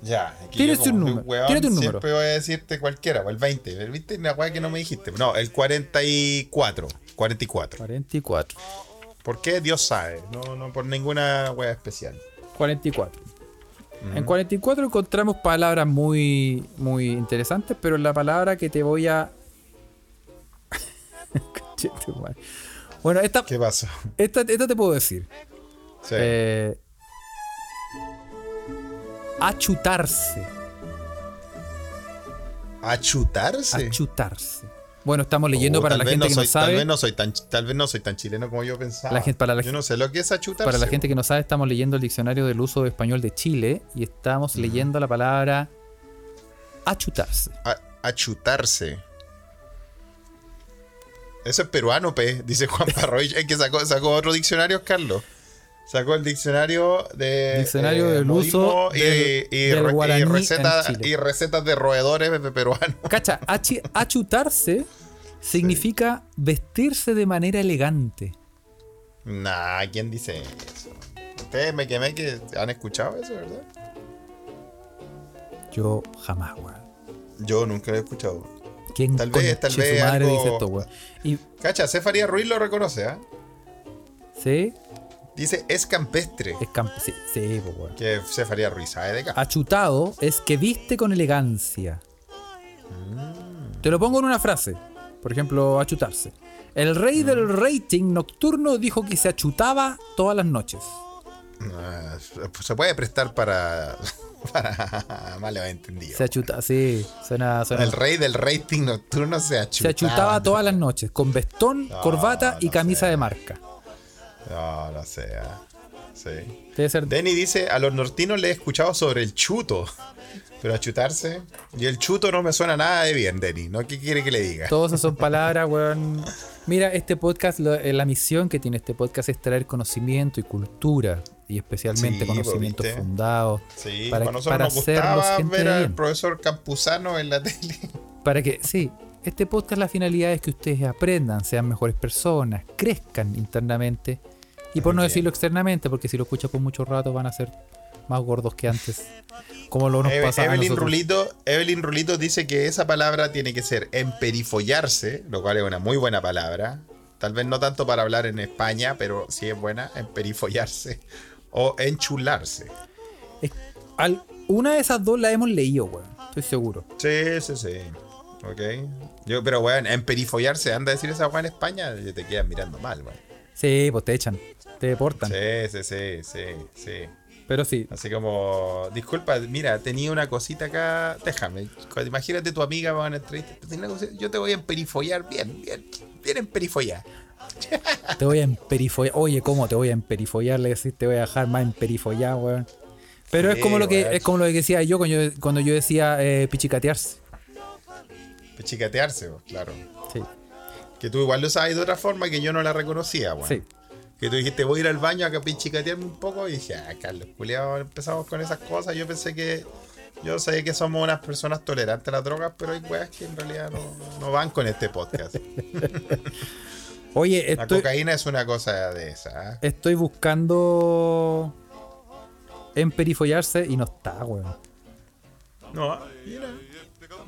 Ya, aquí como un número, weón, tírate un número. Siempre voy a decirte cualquiera, o el 20. ¿Viste una weá que no me dijiste? No, el 44. 44. 44. ¿Por qué? Dios sabe. No, no por ninguna weá especial. 44. En 44 encontramos palabras muy, muy interesantes, pero la palabra que te voy a. Bueno, esta, ¿Qué pasó? esta, esta te puedo decir. Sí. Eh, achutarse. ¿Achutarse? Achutarse. Bueno, estamos leyendo Oh, para tal la gente no que soy, no Tal sabe. vez, no soy tan, tal vez no soy tan chileno como yo pensaba. La gente- para la yo no sé lo que es achutarse. Para la gente que no sabe, estamos leyendo el diccionario del uso español de Chile y estamos leyendo la palabra achutarse. A- achutarse. Eso es peruano, pe, dice Juan Parroy. Es que sacó, sacó otro diccionario, Carlos. Sacó el diccionario de. Diccionario del modismo uso y, del- y del re- y guaraní en recetas, Chile. y recetas de roedores peruanos. Cacha, achi- achutarse significa vestirse de manera elegante. Nah, ¿quién dice eso? Ustedes me quemé que han escuchado eso, ¿verdad? Yo jamás, weón. Yo nunca lo he escuchado. ¿Quién Tal vez, tal vez madre algo- dice esto? Y, Cacha, Cefaría Ruiz lo reconoce, ¿ah? ¿Sí? Dice, es campestre. Es camp sí, sí, pues, weón. Que Cefaría Ruiz sabe de acá. Achutado es que viste con elegancia. Te lo pongo en una frase. Por ejemplo, achutarse. El rey del rating nocturno dijo que se achutaba todas las noches. Ah, se puede prestar para, para malos entendidos. Se achutaba, sí, suena, suena- El rey del rating nocturno se achutaba. Se achutaba todas las noches, con vestón, No, corbata y camisa de marca. No, no sé. ah. Sí. Debe ser. Denny dice, a los nortinos le he escuchado sobre el chuto. Pero achutarse. Y el chuto no me suena nada de bien, Denny. ¿No? ¿Qué quiere que le diga? Todos esas son palabras, weón. Mira, este podcast, eh, la misión que tiene este podcast es traer conocimiento y cultura. Y especialmente Sí, conocimientos ¿viste? fundados. Sí, para, a nosotros para nos gustaba gente ver al bien. profesor Campuzano en la tele. Para que, sí, este podcast, la finalidad es que ustedes aprendan, sean mejores personas, crezcan internamente. Y por no decirlo externamente, porque si lo escuchas por mucho rato van a ser más gordos que antes. Como lo nos Eve- pasa a Evelyn, nosotros. Rulito, Evelyn Rulito dice que esa palabra tiene que ser emperifollarse, lo cual es una muy buena palabra. Tal vez no tanto para hablar en España, pero sí es buena, emperifollarse. O enchularse. Es- al- una de esas dos la hemos leído, weón. Estoy seguro. Sí, sí, sí. Ok. Yo, pero weón, emperifollarse, anda a decir esa weón en España, y te quedan mirando mal, weón. Sí, pues te echan, te deportan. Sí, sí, sí, sí, sí. Pero sí, Así como, disculpa, mira, tenía una cosita acá, déjame, imagínate tu amiga va a una entrevista, yo te voy a emperifollar bien, bien, bien emperifollar. Te voy a emperifollar. Oye, ¿cómo te voy a emperifollar? Le decís, te voy a dejar más emperifollado, weón. Pero es como lo que weón. es como lo que decía yo cuando yo, cuando yo decía eh, pichicatearse. Pechicatearse, pues, claro. Sí, Que tú igual lo sabes de otra forma que yo no la reconocía, weón. sí. Que tú dijiste, voy a ir al baño a pichicatearme un poco, y dije, ah, Carlos, culiao, empezamos con esas cosas, yo pensé que, yo sé que somos unas personas tolerantes a las drogas, pero hay weas que en realidad no, no van con este podcast. Oye, La cocaína es una cosa de esa, ¿ah? estoy buscando emperifollarse y no está, weón. No, mira.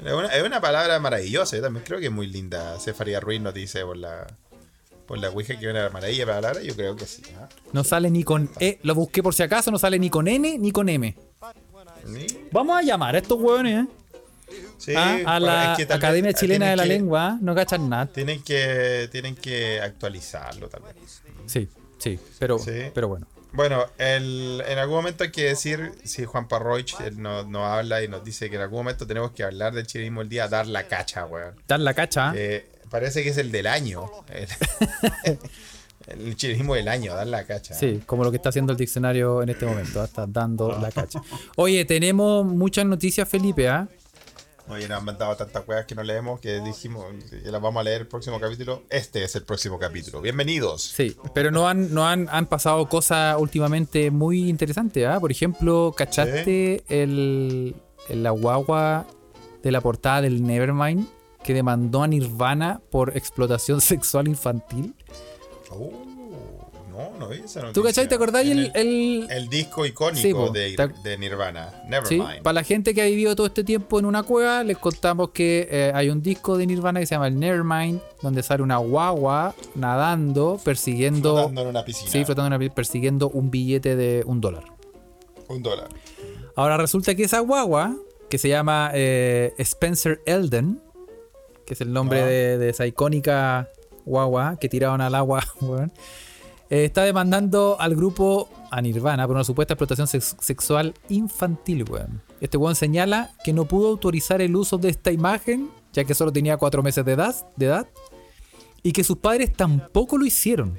Es una, es una palabra maravillosa. Yo también creo que es muy linda. Cefaría Ruiz nos dice por la por la Ouija que es una maravilla de palabra. Yo creo que sí. ¿ah? No sale ni con E. Lo busqué por si acaso, no sale ni con N ni con M. Sí, Vamos a llamar a estos hueones, ¿eh? Sí, Ah, a la es que Academia Chilena tienen de la que- Lengua, ¿eh? no cachan nada. Tienen que, tienen que actualizarlo tal vez. Sí, sí, pero, Sí. pero bueno. Bueno, el- en algún momento hay que decir, si Juan Parroich él nos, nos habla y nos dice que en algún momento tenemos que hablar del chirismo el día, dar la cacha, weón. Dar la cacha. Eh, parece que es el del año. El, el chirismo del año, dar la cacha. Sí, como lo que está haciendo el diccionario en este momento, ¿ah? está dando la cacha. Oye, tenemos muchas noticias, Felipe, ¿ah? Oye, nos han mandado tantas weas que no leemos que dijimos que las vamos a leer el próximo capítulo. Este es el próximo capítulo. Bienvenidos. Sí, pero no han, no han, han pasado cosas últimamente muy interesantes, ¿ah? Por ejemplo, ¿cachaste el, el- la guagua de la portada del Nevermind que demandó a Nirvana por explotación sexual infantil? Oh, no, vi esa noticia. ¿Tú cachai? ¿Te acordás? El, el- el disco icónico Sí, po, de, de Nirvana, Sí, Nevermind. para la gente que ha vivido todo este tiempo en una cueva, les contamos que eh, hay un disco de Nirvana que se llama el Nevermind, donde sale una guagua nadando, persiguiendo. Flotando en una piscina. Sí, flotando en una pi- persiguiendo un billete de un dólar. Un dólar. Ahora resulta que esa guagua, que se llama eh, Spencer Elden, que es el nombre de, de esa icónica guagua que tiraron al agua, eh, está demandando al grupo a Nirvana por una supuesta explotación sex- sexual infantil, weón. Este weón señala que no pudo autorizar el uso de esta imagen, ya que solo tenía cuatro meses de edad, de edad y que sus padres tampoco lo hicieron.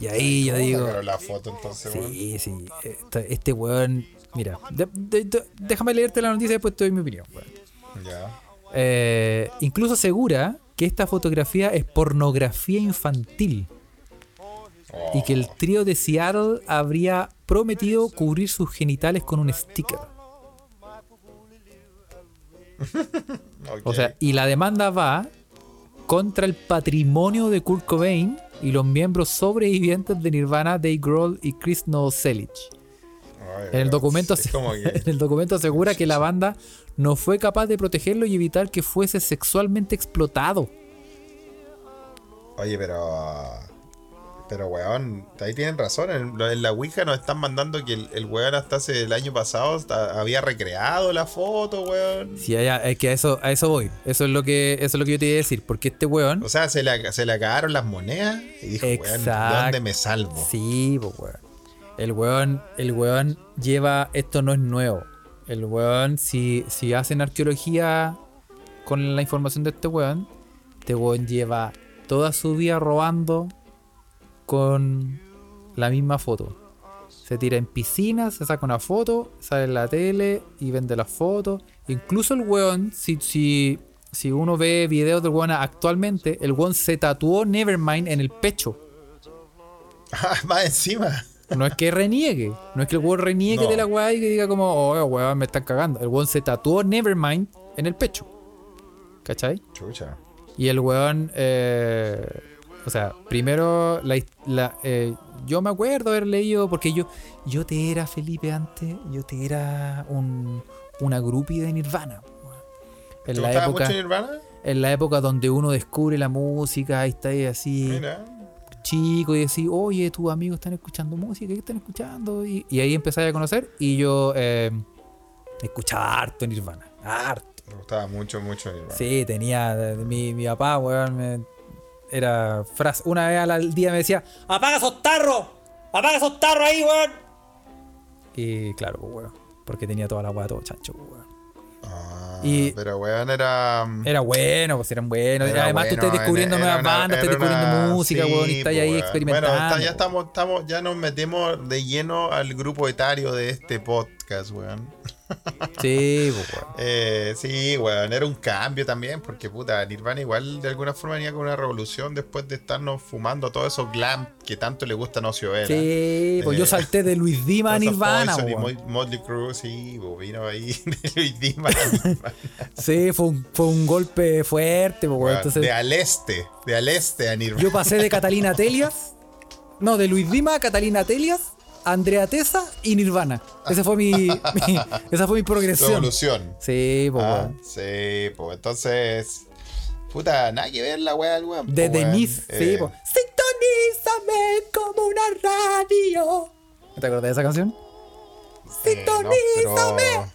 Y ahí yo ¿Cómo digo... la foto entonces, weón? Sí, sí. Este, este weón. Mira, de- de- de- déjame leerte la noticia y después te doy mi opinión. weón. Ya. Eh, incluso asegura que esta fotografía es pornografía infantil y que el trío de Seattle habría prometido cubrir sus genitales con un sticker. O sea, y la demanda va contra el patrimonio de Kurt Cobain y los miembros sobrevivientes de Nirvana, Dave Grohl y Chris Novoselic. En el documento, en el documento asegura que la banda no fue capaz de protegerlo y evitar que fuese sexualmente explotado. Oye, pero. Pero, weón, ahí tienen razón. En, en la Ouija nos están mandando que el, el weón hasta hace el año pasado hasta había recreado la foto, weón. Sí, ya, es que a eso, a eso voy. Eso es lo que, eso es lo que yo te iba a decir. Porque este weón. O sea, se le, se le acabaron las monedas y dijo, weón, ¿de dónde me salvo? Sí, pues weón. El weón, el weón lleva. Esto no es nuevo. El weón, si, si hacen arqueología con la información de este weón, este weón lleva toda su vida robando con la misma foto. Se tira en piscinas, se saca una foto, sale en la tele y vende las fotos. Incluso el weón, si, si, si uno ve videos del weón actualmente, el weón se tatuó Nevermind en el pecho. Ah, Más encima. No es que reniegue, no es que el weón reniegue No. de la weá y que diga como, oh, weón, me están cagando. El weón se tatuó Nevermind en el pecho. ¿Cachai? Chucha. Y el weón, eh, o sea, primero, la, la, eh, yo me acuerdo haber leído, porque yo, yo te era, Felipe, antes, yo te era un, una groupie de Nirvana. En ¿Te la, gustaba época, mucho Nirvana? en la época donde uno descubre la música y está ahí así Mira. chico y decir, oye, tus amigos están escuchando música, ¿qué están escuchando? Y, y ahí empezáis a conocer y yo eh, escuchaba harto Nirvana, harto. Me gustaba mucho, mucho Nirvana. Sí, tenía, mi, mi papá, weón, me- era frase, una vez al día me decía, apaga esos tarros, apaga esos tarros ahí, weón. Y claro, pues, weón, porque tenía toda la weá, todo chancho, pues, weón. Ah, Y- pero weón era. Era bueno, pues eran buenos. Era Además, tú bueno, estás descubriendo era nuevas bandas, estás descubriendo una- música, sí, weón, y estás pues, ahí experimentando. Bueno, está- ya estamos, estamos, ya nos metemos de lleno al grupo etario de este podcast, weón. Sí, pues, weón. Eh, sí, weón, era un cambio también, porque puta, Nirvana igual de alguna forma venía con una revolución después de estarnos fumando todos esos glam que tanto le gustan a Ocio Vera. Sí, pues Eh, yo salté de Luis Dima a Nirvana, y weón. Mo- Motley Crue, sí, pues, vino ahí de Luis Dima, Sí, fue un, fue un golpe fuerte, pues, weón. weón, Entonces, de al este, de al este a Nirvana. yo pasé de Catalina Telias, no, de Luis Dima a Catalina Telias, Andrea Tesa y Nirvana. Esa fue mi, mi- esa fue mi progresión. Revolución. Sí, pues, Ah, sí, pues entonces. Puta, nada que ver la weá del weón. De. Denise, sí, pues. Sintonízame como una radio. ¿Te acuerdas de esa canción? eh, no, pero-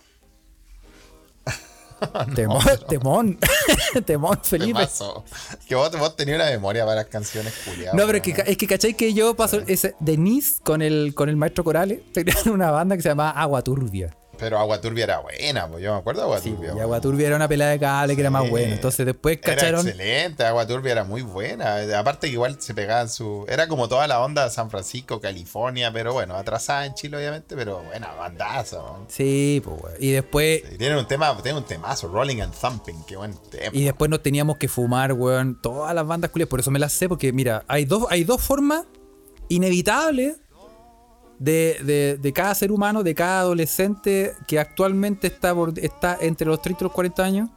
Temón, temón, temón, ¿Qué Felipe. pasó? Que vos, vos tenías una memoria para las canciones culiadas. No, pero es que, es que cachai que yo paso ese Denise con el, con el maestro Corales, tenían una banda que se llamaba Agua Turbia. Pero Agua Turbia era buena, pues yo me acuerdo de Agua Sí, Turbia. y. Agua Turbia era una pelada de cable que era más Sí. buena. Entonces después Era cacharon. excelente, Agua Turbia era muy buena. Aparte que igual se pegaban su... Era como toda la onda de San Francisco, California, pero bueno, atrasada en Chile obviamente, pero buena bandaza. weón. Sí, pues, weón. Y después. Y Tienen un tema, tienen un temazo, Rolling and Thumping, qué buen tema. Y después nos teníamos que fumar, weón. Todas las bandas culias. Por eso me las sé, porque mira, hay dos, hay dos formas inevitables de, de- de cada ser humano, de cada adolescente que actualmente está, por- está entre los 30 y los 40 años.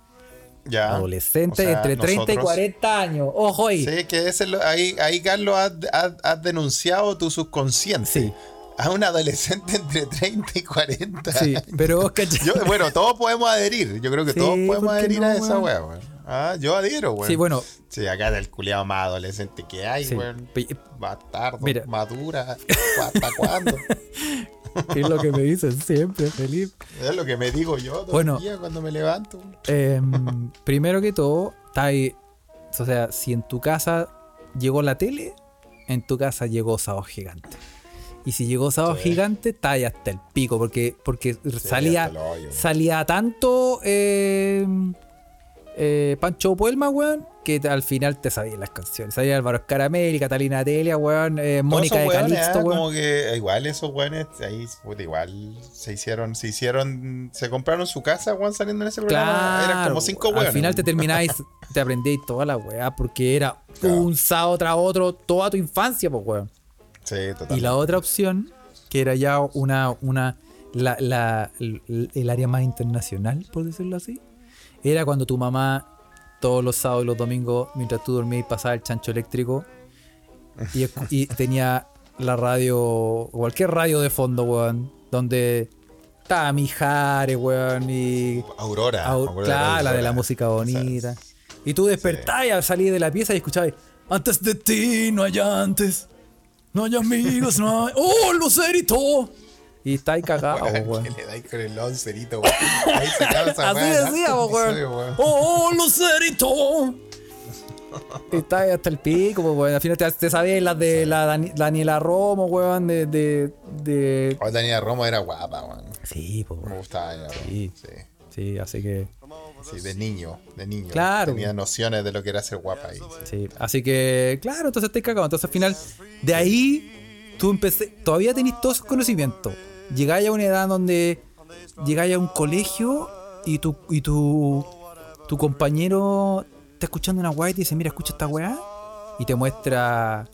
Ya. Adolescente O sea, entre 30 y nosotros- 40 años. Ojo ahí. Sí, que ese lo- ahí, ahí Carlos, has, has- has denunciado tu subconsciente. Sí. A un adolescente entre 30 y 40. Sí, pero ¿cachai? Yo, bueno, todos podemos adherir. Yo creo que Sí, todos podemos ¿por qué adherir no, a esa weón? Ah, yo adhiero, weón. Sí, bueno. Sí, acá del culiado más adolescente que hay, Sí. Pe- Bastardo, Mira. madura. ¿Hasta cuándo? Es lo que me dicen siempre, Felipe. Es lo que me digo yo todo Bueno. el día cuando me levanto. Em, primero que todo, está ahí. O sea, si en tu casa llegó la tele, en tu casa llegó Sábado Gigante. Y si llegó Sábado Sí. Gigante, está ahí hasta el pico, porque, porque salía, salía tanto eh, eh, Pancho Puelma, weón, que al final te sabían las canciones. Salía Álvaro Escaramel, Catalina Telia, weón, eh, Mónica de weones, Calixto, ah, weón. Como que igual esos weones ahí, puta, igual se hicieron, se hicieron, se compraron su casa, weón, saliendo en ese programa. Eran como cinco Al weones. final te termináis, te aprendéis toda la weá, porque era Claro. un sábado tras otro toda tu infancia, pues weón. Sí, total. Y la otra opción, que era ya una, una, la, la- el área más internacional, por decirlo así, era cuando tu mamá todos los sábados y los domingos, mientras tú dormías, pasaba el chancho eléctrico y, tenía la radio, cualquier radio de fondo, weón, donde estaba Mijares, weón, y. Aurora. Au- Aurora claro, la de la música bonita. Y tú despertabas al salir de la pieza y escuchabas, antes de ti no hay antes, no hay amigos, no hay... ¡Oh, Lucerito! Y está ahí cagado, Weón, le dais con el oncerito, weón. Ahí esa Así decíamos, hartos weón. ¡Oh, Lucerito! Y está ahí hasta el pico, pues, weón. Al final te, te sabías las de la Dani- Daniela Romo, weón, de... de, de... Oh, Daniela Romo era guapa, weón. Sí, pues, Me weón. gustaba Daniela Romo. Sí. Sí. Sí, así que... Sí, de niño, de niño. Claro. Tenía nociones de lo que era ser guapa ahí. Sí, así que, claro, entonces estáis cagado. Entonces al final, de ahí, tú empecé, todavía tenés todos esos conocimientos. Llegáis a una edad donde llegáis a un colegio y tu, y tu, tu compañero está escuchando una weá y te dice, mira, escucha esta weá. Y te muestra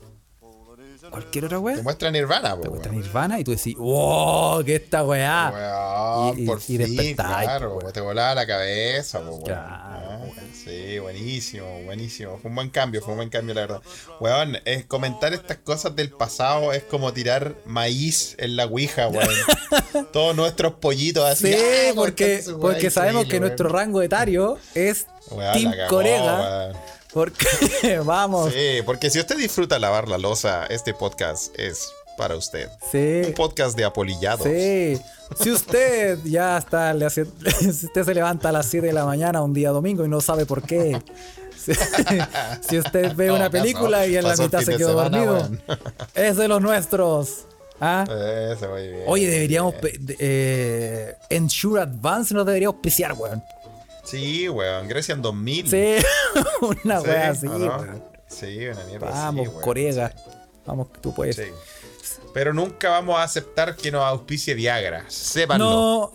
cualquier otra weá. Te muestra Nirvana, po, Te muestra. Nirvana y tú decís, wow, que esta weá. Weón, Y- y- por y fin, claro, po, te volaba la cabeza, po, weón. Claro, weón. Sí, buenísimo, buenísimo. Fue un buen cambio, fue un buen cambio, la verdad. Weón, es comentar estas cosas del pasado es como tirar maíz en la ouija, weón. Todos nuestros pollitos así. Sí, ah, porque, porque sabemos que nuestro rango etario es Team weón. Porque, vamos, Sí, porque si usted disfruta lavar la losa, este podcast es para usted. sí. Un podcast de apolillados. Sí, si usted ya está, le hace- si usted se levanta a las 7 de la mañana un día domingo y no sabe por qué, si, si usted ve No, una película y en la mitad se quedó semana, dormido, weón. es de los nuestros. ¿Ah? Eso, muy bien. Oye, deberíamos, bien. eh, Ensure Advance nos debería auspiciar, weón. Sí, weón. Grecia en 2000. Sí, una Sí, wea así, ¿o no? weón. Sí, una mierda Vamos, así, weón. Corega. Vamos, tú puedes. Sí. Pero nunca vamos a aceptar que nos auspicie Viagra. Sépanlo.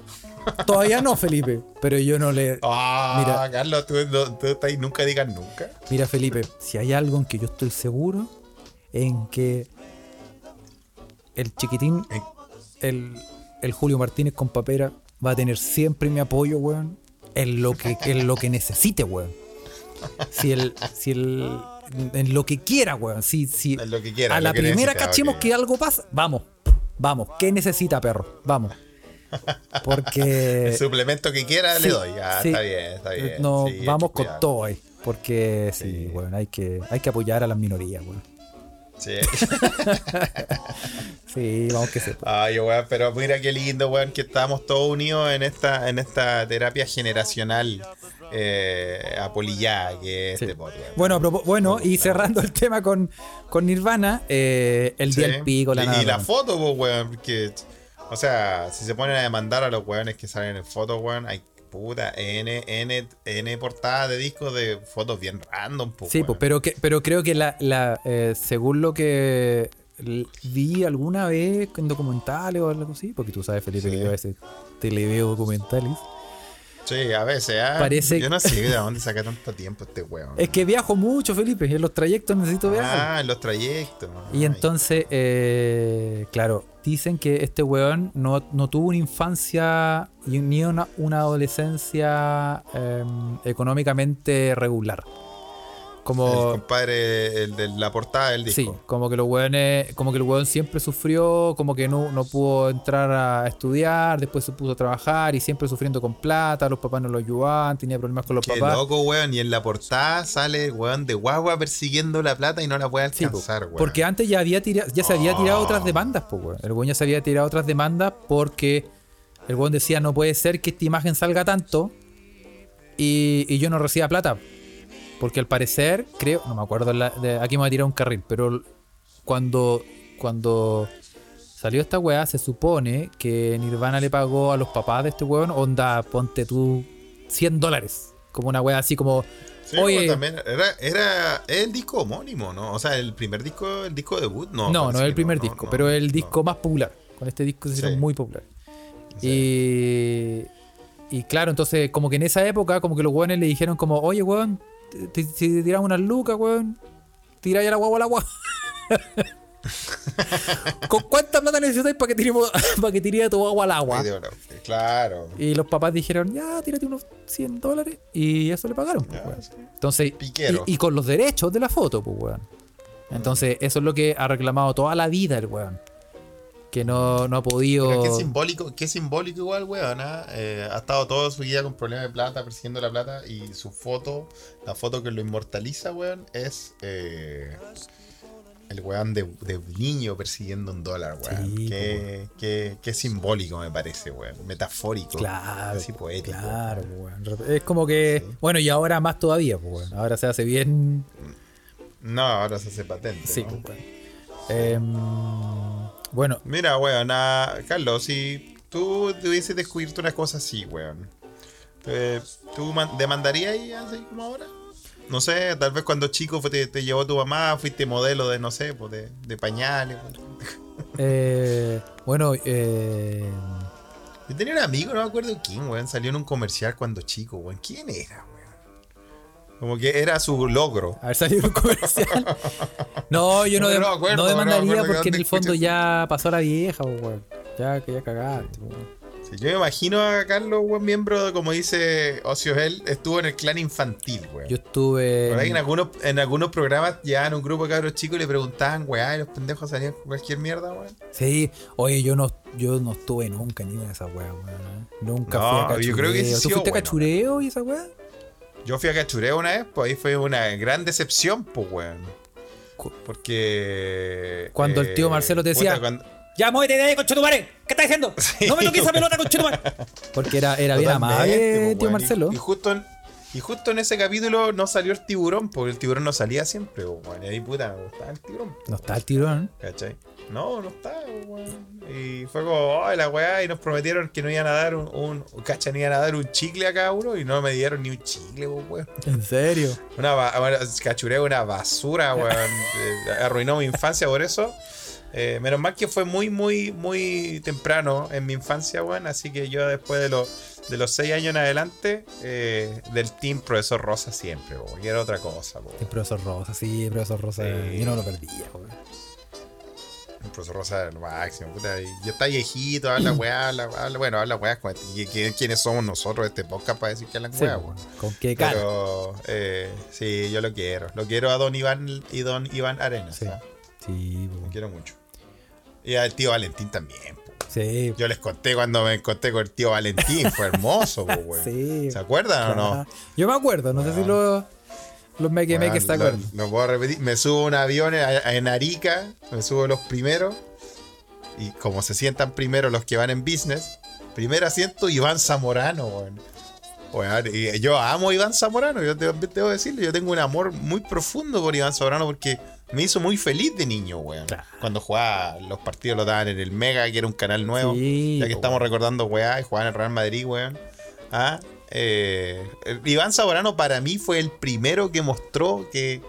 No, todavía no, Felipe. Pero yo no le. Ah, Mira. Carlos, tú, no- tú estás ahí, nunca digas nunca. Mira, Felipe, si hay algo en que yo estoy seguro, en que el chiquitín, el, el Julio Martínez con papera, va a tener siempre mi apoyo, weón, en lo que, en lo que necesite, weón. Si el, si el, en lo que quiera, weón. Si, si En lo que quiera, a la primera necesita, cachemos que algo pasa, vamos, vamos. ¿Qué necesita, perro? Vamos. Porque. El suplemento que quiera le doy. Ah, sí. está bien, está bien. No, Sí, vamos con todo ahí. Porque sí, Sí. bueno, hay que, hay que apoyar a las minorías, weón. Sí. Sí, vamos que se Ay, weón, pero mira qué lindo, weón, que estamos todos unidos en esta, en esta terapia generacional eh, apolillada que es Sí. este podcast. Bueno, bueno, y cerrando el tema con, con Nirvana, eh, el día Sí. del pico, la y, nada. y la weón. foto, pues, weón, porque, o sea, si se ponen a demandar a los weones que salen en fotos, weón, hay puta N, N, N portadas de discos de fotos bien random, pues, Sí, pero, que, pero creo que la, la, eh, según lo que vi alguna vez en documentales o algo así, porque tú sabes, Felipe, Sí. que yo a veces televeo documentales. Sí, a veces, ah, Parece- Yo no sé de dónde saca tanto tiempo este weón. Es que viajo mucho, Felipe, en los trayectos necesito viajar. Ah, en los trayectos. Y entonces, eh, claro, dicen que este weón no, no tuvo una infancia ni una, una adolescencia eh, económicamente regular. El Como, compadre, el de la portada del sí, disco. como que los weones, como que el weón siempre sufrió, como que no, no pudo entrar a estudiar, después se puso a trabajar y siempre sufriendo con plata, los papás no lo ayudaban, tenía problemas con los Qué papás. loco, weón. Y en la portada sale el weón de guagua persiguiendo la plata y no la puede Sí, alcanzar, weón. porque antes ya había tirado, ya se había tirado otras demandas, pues, weón. El weón ya se había tirado otras demandas porque el weón decía no puede ser que esta imagen salga tanto y, y yo no reciba plata. Porque al parecer, creo, no me acuerdo, la- de- aquí me voy a tirar un carril, pero cuando, cuando salió esta weá, se supone que Nirvana le pagó a los papás de este weón, onda, ponte tú 100 dólares. Como una weá así como, Sí, oye, pues, también era, era el disco homónimo, ¿no? O sea, el primer disco, el disco debut, no. No, no es el primer no, disco, no, pero el no. disco más popular. Con este disco se hicieron Sí. muy popular. Y, y claro, entonces como que en esa época como que los weones le dijeron como, oye weón, si te tiramos unas lucas, weón, tira ya la guagua al agua. ¿Con cuánta plata necesitáis para que tiremos, para que tire tu agua al agua? Claro. Y los papás dijeron, ya, tírate unos 100 dólares. Y eso le pagaron, pues, Ya, weón. sí. Entonces, y con los derechos de la foto, pues, weón. Entonces, eso es lo que ha reclamado toda la vida el weón. Que no, no ha podido. Pero qué simbólico, qué simbólico igual, weón. ¿ah? Eh, ha estado toda su vida con problemas de plata, persiguiendo la plata. Y su foto, la foto que lo inmortaliza, weón, es eh, el weón de, de niño persiguiendo un dólar, weón. Sí, qué, qué- qué simbólico me parece, weón. Metafórico. Claro, Así poético. claro, weón. Es como que. Bueno, y ahora más todavía, weón. Ahora se hace bien. No, ahora se hace patente. Sí. Em, bueno, Mira, weón, ah, Carlos, si tú tuvieses descubierto una cosa así, weón, ¿tú man- demandarías ahí así como ahora? No sé, tal vez cuando chico te, te llevó tu mamá, fuiste modelo de, no sé, pues de, de pañales. weón. eh, bueno, eh, Yo tenía un amigo, no me acuerdo quién, weón, salió en un comercial cuando chico, weón. ¿Quién era, weón? Como que era su logro. haber salido un comercial. No, yo no, No, de- acuerdo, no demandaría porque en el fondo escuché ya pasó la vieja, pues, weón. Ya, que ya cagaste, pues, weón. Sí, yo me imagino a Carlos, weón, miembro, de, como dice Ocio él, estuvo en el clan infantil, weón. Yo estuve. Por ahí en algunos, en algunos programas llevaban un grupo de cabros chicos y le preguntaban, weá, y los pendejos salían con cualquier mierda, weón. Sí, oye, yo no, yo no estuve nunca ni en esa weá, weón. Nunca No, fui a cachureo. yo creo que sí ¿Tú fuiste a cachureo y esa weá? Yo fui a Cachureo una vez, pues ahí fue una gran decepción, pues, weón. Porque. Cuando el tío Marcelo te decía, puta, cuando- ¡Ya, muévete de ahí, conchetumare! ¿Qué estás diciendo? ¡No me toques esa pelota, conchetumare! Porque era, era bien amable, pues, tío. Marcelo. Y, y justo en, y justo en ese capítulo no salió el tiburón, porque el tiburón no salía siempre, pues, weón. Y ahí, puta, me gustaba el tiburón. No está el tirón. ¿Cachai? No, no está, weón. Y fue como, oh, la weá, y nos prometieron que no iban a dar un, un cacha, no iban a dar un chicle a cada uno, y no me dieron ni un chicle, weón. ¿En serio? Una bueno, cachureo una basura, weón. Eh, arruinó mi infancia por eso. Eh, menos mal que fue muy, muy, muy temprano en mi infancia, weón. Así que yo después de, los de los 6 años en adelante, eh, del team Profesor Rosa siempre, weón. Y era otra cosa, weón. El profesor Rosa, sí, el profesor Rosa. Yo no lo perdía, weón. El profesor Rosa era lo máximo, puta. y está viejito, habla weá, habla, habla- bueno, habla weá. ¿Quiénes somos nosotros de este podcast para decir que hablan Sí, weá, weón? ¿Con qué cara? Pero eh, sí, yo lo quiero. Lo quiero a don Iván y don Iván Arenas. Sí. Sí, Lo weón. quiero mucho. Y al tío Valentín también. po. Sí. Yo les conté cuando me encontré con el tío Valentín. Fue hermoso, güey. Sí. ¿Se acuerdan o no? Yo me acuerdo, no sé si los, los meque Bueno, meques se lo, lo puedo repetir. Me subo a un avión en Arica. Me subo los primeros. Y como se sientan primero los que van en business. Primer asiento, Iván Zamorano, weón. Y yo amo a Iván Zamorano, yo te- debo decirlo, yo tengo un amor muy profundo por Iván Zamorano porque me hizo muy feliz de niño, weón. Claro. Cuando jugaba, los partidos lo daban en el Mega, que era un canal nuevo. Sí, ya que estamos recordando, weá, y jugaban en el Real Madrid, weón. Ah, eh, Iván Zamorano para mí fue el primero que mostró que,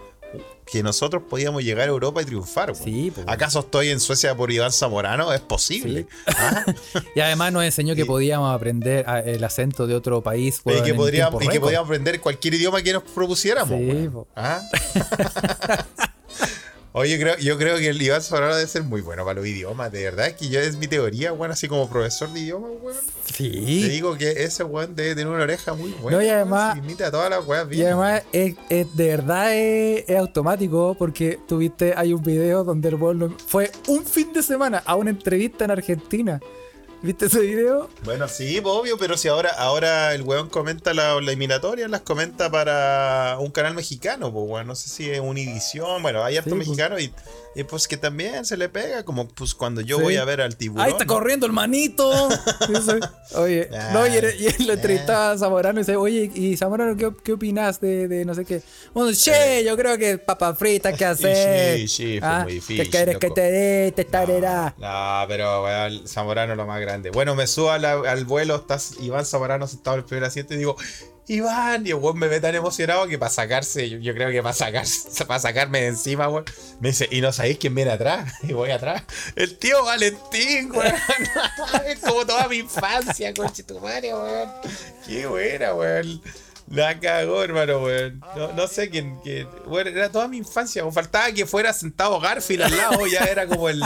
que nosotros podíamos llegar a Europa y triunfar. Sí, weón. ¿Acaso estoy en Suecia por Iván Zamorano? Es posible. Ah, Y además nos enseñó que Y- podíamos aprender ah, el acento de otro país. y que, podríamos, y que podíamos aprender cualquier idioma que nos propusiéramos. Sí. ¿Ah? Oye, yo creo, yo creo que el Iván Zamorano debe ser muy bueno para los idiomas, de verdad. Es que yo es mi teoría, weón, así como profesor de idiomas, weón. Te Sí. digo que ese weón debe tener una oreja muy buena. No, y además- imita a todas las weas Y además, es, es- de verdad es, es automático porque tuviste, hay un video donde el weón fue un fin de semana a una entrevista en Argentina. ¿Viste ese video? Bueno, sí, obvio, pero si ahora, ahora el weón comenta la, la eliminatoria, las comenta para un canal mexicano, pues, weón. No sé si es Univisión, bueno, hay harto Sí, pues. mexicano y, y, pues que también se le pega, como pues cuando yo Sí. voy a ver al tiburón. ¡Ahí está corriendo el manito! Oye, Ah, no, y, era- y él lo entrevistaba a Zamorano y dice, oye, ¿y Zamorano qué, qué opinas de, de no sé qué? Bueno, che, yo creo que papas fritas que hacer. sí, sí, fue Ah, muy difícil, ¿Qué quieres que te dé? Te estará. No, pero weón, Zamorano es lo más grande. Bueno, me subo la- al vuelo, está Iván Zamorano sentado en el primer asiento y digo, Iván, y el weón me ve tan emocionado que para sacarse, yo, yo creo que para sacarse, para sacarme de encima, weón, me dice, ¿y no sabéis quién viene atrás? Y voy atrás. El tío Valentín, weón. es como toda mi infancia, conchetumare, weón. Qué buena, weón. La cagó, hermano, weón. No, no sé quién, quién- Bueno, era toda mi infancia. Faltaba que fuera sentado Garfield al lado. Ya era como el,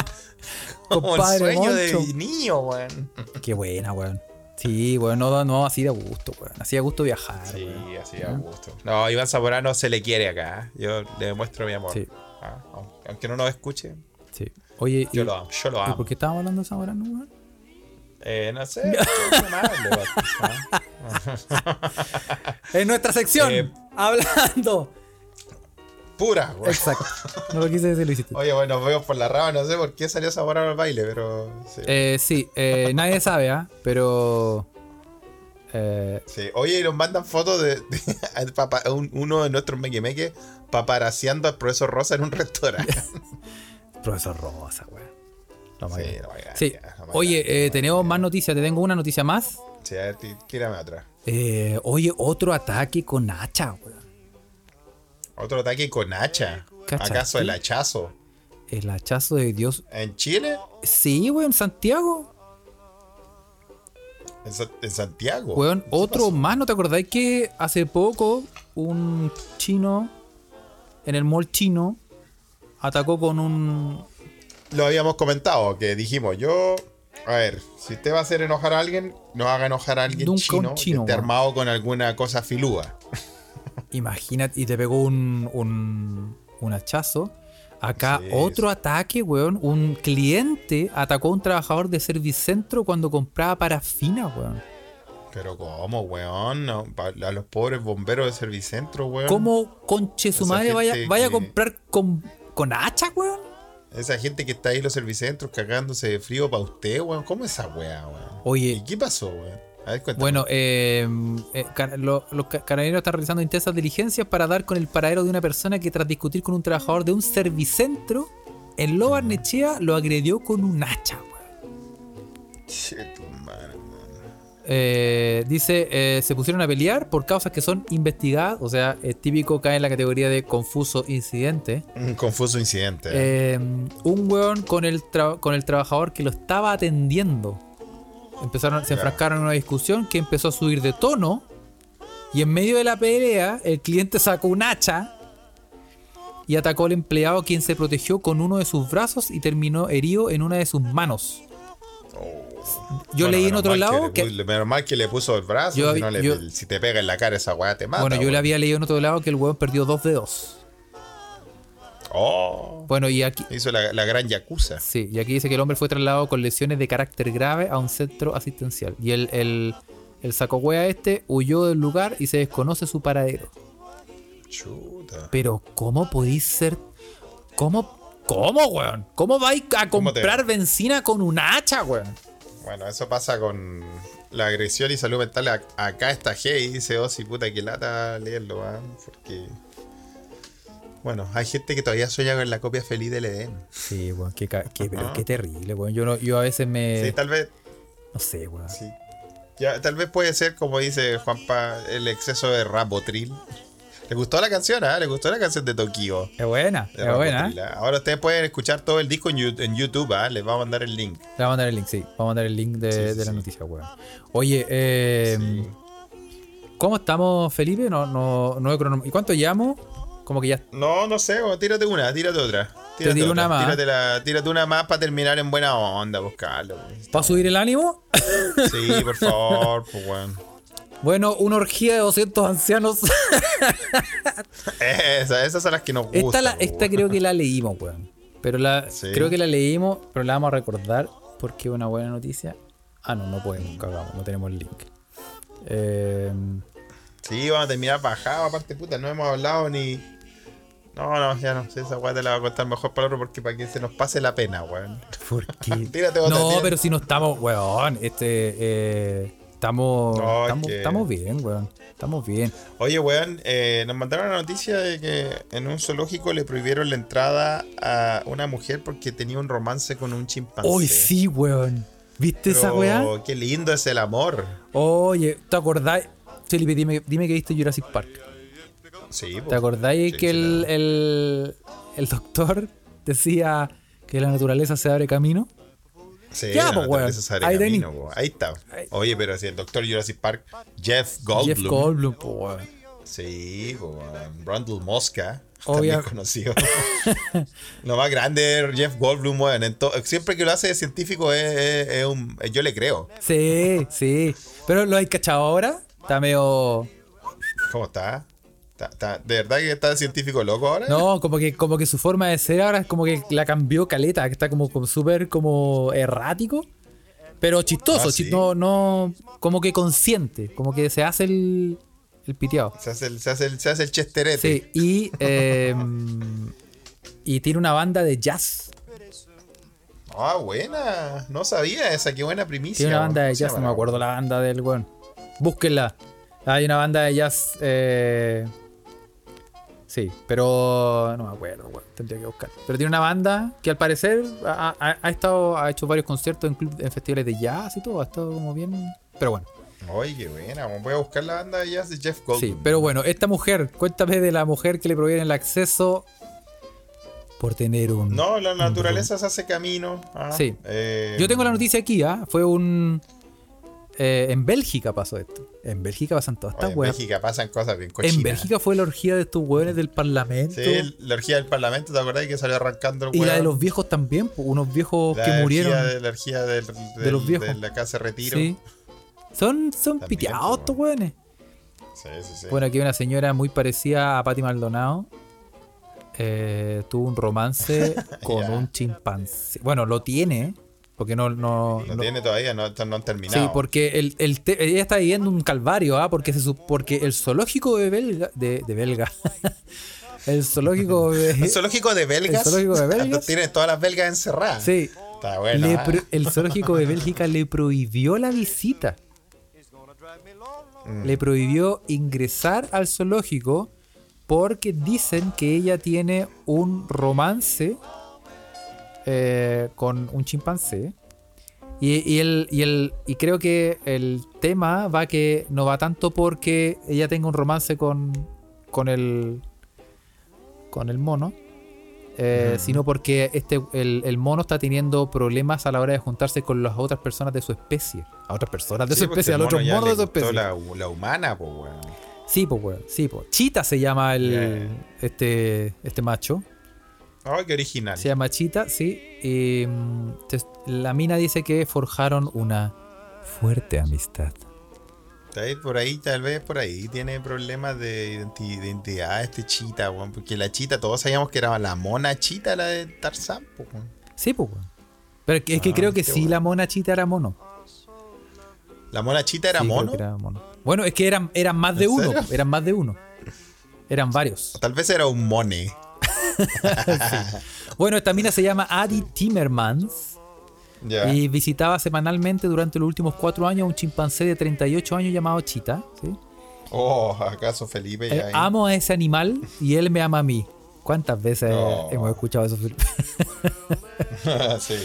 como el sueño Moncho. de niño, weón. Qué buena, weón. Sí, weón, no, no, así de gusto, weón. Así de gusto viajar, Sí, weón. así a gusto. No, Iván Zamorano se le quiere acá. ¿eh? Yo le demuestro mi amor. Sí. Ah, aunque- no nos escuche. Sí. Oye, Yo y- lo amo, yo lo ¿y amo. por qué estábamos hablando de Zamorano, weón? Eh, no sé, amable, ¿ah? En nuestra sección, Eh, hablando. Pura, güey. Exacto. No lo quise decir, lo hiciste. Oye, bueno, veo por la rama, no sé por qué salió Zamorano al baile, pero. Sí. Eh, sí, eh, nadie sabe, ¿ah? Pero. eh, Sí. Oye, y nos mandan fotos de, un- uno de nuestros mequemeques paparaseando al profesor Rosa en un restaurante. profesor Rosa, weón. Lo más Sí, no Sí. no Oye, eh, tenemos más noticias. Te tengo una noticia más. Sí, a ver, tí- tírame otra. Eh, oye, otro ataque con hacha, weón. Otro ataque con hacha. ¿Acaso el hachazo? El hachazo de Dios. ¿En Chile? Sí, weón, Santiago. ¿En, Sa- en Santiago? Weón, ¿Qué otro pasó? más. ¿No te acordáis que hace poco un chino en el mall chino atacó con un. Lo habíamos comentado, que dijimos, yo... A ver, si usted va a hacer enojar a alguien, no haga enojar a alguien Nunca un chino, chino, que esté armado con alguna cosa filúa. Imagínate, y te pegó un, un, un hachazo. Acá Sí, otro ataque, weón. Un cliente atacó a un trabajador de Servicentro cuando compraba parafina, weón. Pero ¿cómo, weón? No, a los pobres bomberos de Servicentro, weón. ¿Cómo conche su madre vaya, vaya a comprar con, con hacha, weón? Esa gente que está ahí en los Servicentros cagándose de frío para usted, weón. ¿Cómo es esa weá, weón? Oye. ¿Y qué pasó, weón? A ver, cuéntame. Bueno, eh, eh, los ca- carabineros están realizando intensas diligencias para dar con el paradero de una persona que tras discutir con un trabajador de un servicentro en Lo Barnechea lo agredió con un hacha. Eh, dice, eh, se pusieron a pelear por causas que son investigadas, o sea, es típico cae en la categoría de confuso incidente. Un confuso incidente. Eh, un weón con el, con el trabajador que lo estaba atendiendo. Empezaron, se enfrascaron en una discusión que empezó a subir de tono. Y en medio de la pelea, el cliente sacó un hacha y atacó al empleado, quien se protegió con uno de sus brazos y terminó herido en una de sus manos. Yo Bueno, leí en otro lado que. que. Menos mal que le puso el brazo. Yo si, habí- no le- yo- si te pega en la cara esa weá, te mata. Bueno, yo le había leído en otro lado que el weón perdió dos dedos. Oh. Bueno, y aquí. Hizo la, la gran yakuza. Sí, y aquí dice que el hombre fue trasladado con lesiones de carácter grave a un centro asistencial. Y el, el, el este huyó del lugar y se desconoce su paradero. Chuta. Pero, ¿cómo podéis ser. ¿Cómo? ¿Cómo, weón? ¿Cómo vais a ¿Cómo te- comprar benzina con un hacha, weón? Bueno, eso pasa con la agresión y salud mental. Ac- Acá está G y dice, oh, si puta que lata leerlo, weón. Porque. Bueno, hay gente que todavía sueña con la copia feliz del Edén. Sí, weón, qué, qué- pero qué terrible, weón. Yo, no, yo a veces me. Sí, tal vez. no sé, weón. Sí. Ya, tal vez puede ser, como dice Juanpa, el exceso de rabotril. ¿Le gustó la canción? ¿ah? ¿Le gustó la canción de Tokio? Es buena, es buena. ¿ah? Ahora ustedes pueden escuchar todo el disco en, YouTube, ¿ah? Les vamos a mandar el link. Le vamos a mandar el link, sí. Vamos a mandar el link de, Sí, sí, de la sí. noticia, weón. Oye, eh, Sí. ¿cómo estamos, Felipe? No, no, no ¿Y cuánto llamo? Como que ya. No, no sé, tírate una, tírate otra. Te Tírate tiro otra, una más. Tírate, la- tírate una más para terminar en buena onda, buscarlo. ¿Para subir el ánimo? Sí, por favor, pues weón. Bueno, una orgía de 200 ancianos. Esas, esas son las que nos gustan. esta, la, pues, esta weón. creo que la leímos, weón. Pero la, Sí. creo que la leímos, pero la vamos a recordar porque es una buena noticia. Ah, no, no podemos, cagamos, no tenemos el link. Eh, Sí, vamos a terminar bajado, aparte, puta, no hemos hablado ni. No, no, ya no sé, esa weá te la voy a contar mejor para otro porque para que se nos pase la pena, weón. ¿Por qué? Tírate otra, no, tírate. pero si no estamos, weón, este, eh, estamos, No, estamos, que- estamos bien, weón. Estamos bien. Oye, weón, eh, nos mandaron la noticia de que en un zoológico le prohibieron la entrada a una mujer porque tenía un romance con un chimpancé. Hoy sí, weón. ¿Viste esa weá? Qué lindo es el amor. Oye, ¿te acordáis? Felipe, dime, dime que viste Jurassic Park. Sí, ¿Te acordáis Sí, que sí, el, el, el doctor decía que la naturaleza se abre camino? Sí, Ya, la po, weón. naturaleza se abre Ahí camino, po. Ahí está. Oye, pero si el doctor Jurassic Park, Jeff Goldblum. Jeff Goldblum, po, weón. Sí, po, weón. Brundle Mosca. Obvia- También conocido. lo más grande Jeff Goldblum, weón. En to- Siempre que lo hace de científico es, es- es un. Yo le creo. Sí, sí. Pero lo hay cachado ahora. Está medio. ¿Cómo está? Ta- ta- ¿De verdad que está científico loco ahora? No, como que, como que su forma de ser ahora es como que la cambió caleta, que está como, como súper como errático, pero chistoso, Ah, chi- ¿sí? no, no, como que consciente, como que se hace el, el piteado. Se hace el, se hace el, se hace el chesterete. Sí, y, eh, y tiene una banda de jazz. Ah, buena. No sabía esa, qué buena primicia. Tiene una banda de ¿Cómo se jazz, no me acuerdo la banda del weón. Búsquenla. Hay una banda de jazz. eh, sí, pero no me acuerdo, weón. Tendría que buscar. Pero tiene una banda que al parecer ha, ha- ha estado, ha hecho varios conciertos en, club- en festivales de jazz y todo. Ha estado como bien. Pero bueno, Oye, qué buena. Voy a buscar la banda de jazz de Jeff Goldblum. sí. Pero bueno, esta mujer, cuéntame de la mujer que le prohíben el acceso por tener un. No, la naturaleza se hace camino. ah, Sí. eh, Yo tengo la noticia aquí, ¿ah? Fue un. eh, en Bélgica pasó esto. En Bélgica pasan todas estas en weas. Bélgica pasan cosas bien cochinas. En Bélgica fue la orgía de estos hueones del Parlamento. Sí, la orgía del Parlamento, ¿te acordás que salió arrancando el y la hueón? de los viejos también, unos viejos La que murieron. de- la orgía del- del- los viejos. De la casa de retiro. Sí. Son, son También, piteados estos hueones. Sí, sí, sí. Bueno, aquí hay una señora muy parecida a Patti Maldonado. eh, tuvo un romance con un chimpancé. Bueno, lo tiene, porque no. no, no- tiene todavía, no, no han terminado. Sí, porque el, el te- ella está viviendo un calvario, ¿ah? Porque, se, porque el zoológico de Belga. De, de Belga. el zoológico de. El zoológico de belgas. El zoológico de belgas. Tiene todas las belgas encerradas. Sí. Está bueno. Le ah. el zoológico de Bélgica le prohibió la visita. Mm. Le prohibió ingresar al zoológico porque dicen que ella tiene un romance eh, con un chimpancé. Y, y el, y, el, y creo que el tema va que no va tanto porque ella tenga un romance con, con el con el mono, eh, sino porque este el, el mono está teniendo problemas a la hora de juntarse con las otras personas de su especie. A otras personas de Sí, su porque especie, al otro mono de su especie. La, la humana, pues, weón. Sí, pues, weón. Sí, pues. Chita se llama el, este, este macho. Ay, qué original. Se llama Chita, sí. Y te- la mina dice que forjaron una fuerte amistad. Por ahí, tal vez por ahí tiene problemas de identi- de identidad este chita, weón. Porque la chita, todos sabíamos que era la mona chita, la de Tarzán, weón. Sí, pues, weón. Pero es que, Ah, creo que sí, bueno. la mona Chita era mono. La mona chita era Sí, mono. que era mono. Bueno, es que eran, eran más de ¿En uno. serio? Eran más de uno. Eran varios. Tal vez era un mone. Bueno, esta mina se llama Adi Timmermans. Y visitaba semanalmente durante los últimos cuatro años a un chimpancé de 38 años llamado Chita. ¿sí? Oh, ¿acaso Felipe Eh, ya amo a ese animal y él me ama a mí. ¿Cuántas veces Oh. hemos escuchado eso? Felipe? sí.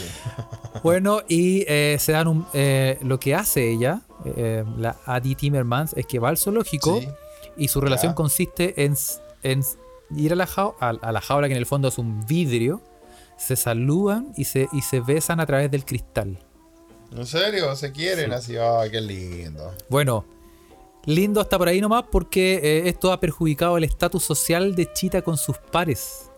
bueno, y eh, se dan un, eh, lo que hace ella, la Adi Timmermans, es que va al zoológico Sí. y su relación consiste en, en ir a la, jau- a, a la jaula, que en el fondo es un vidrio, se saludan y se, y se besan a través del cristal. ¿En serio? ¿Se quieren así? Ay, qué lindo. Bueno, lindo hasta por ahí nomás porque eh, esto ha perjudicado el estatus social de Chita con sus pares.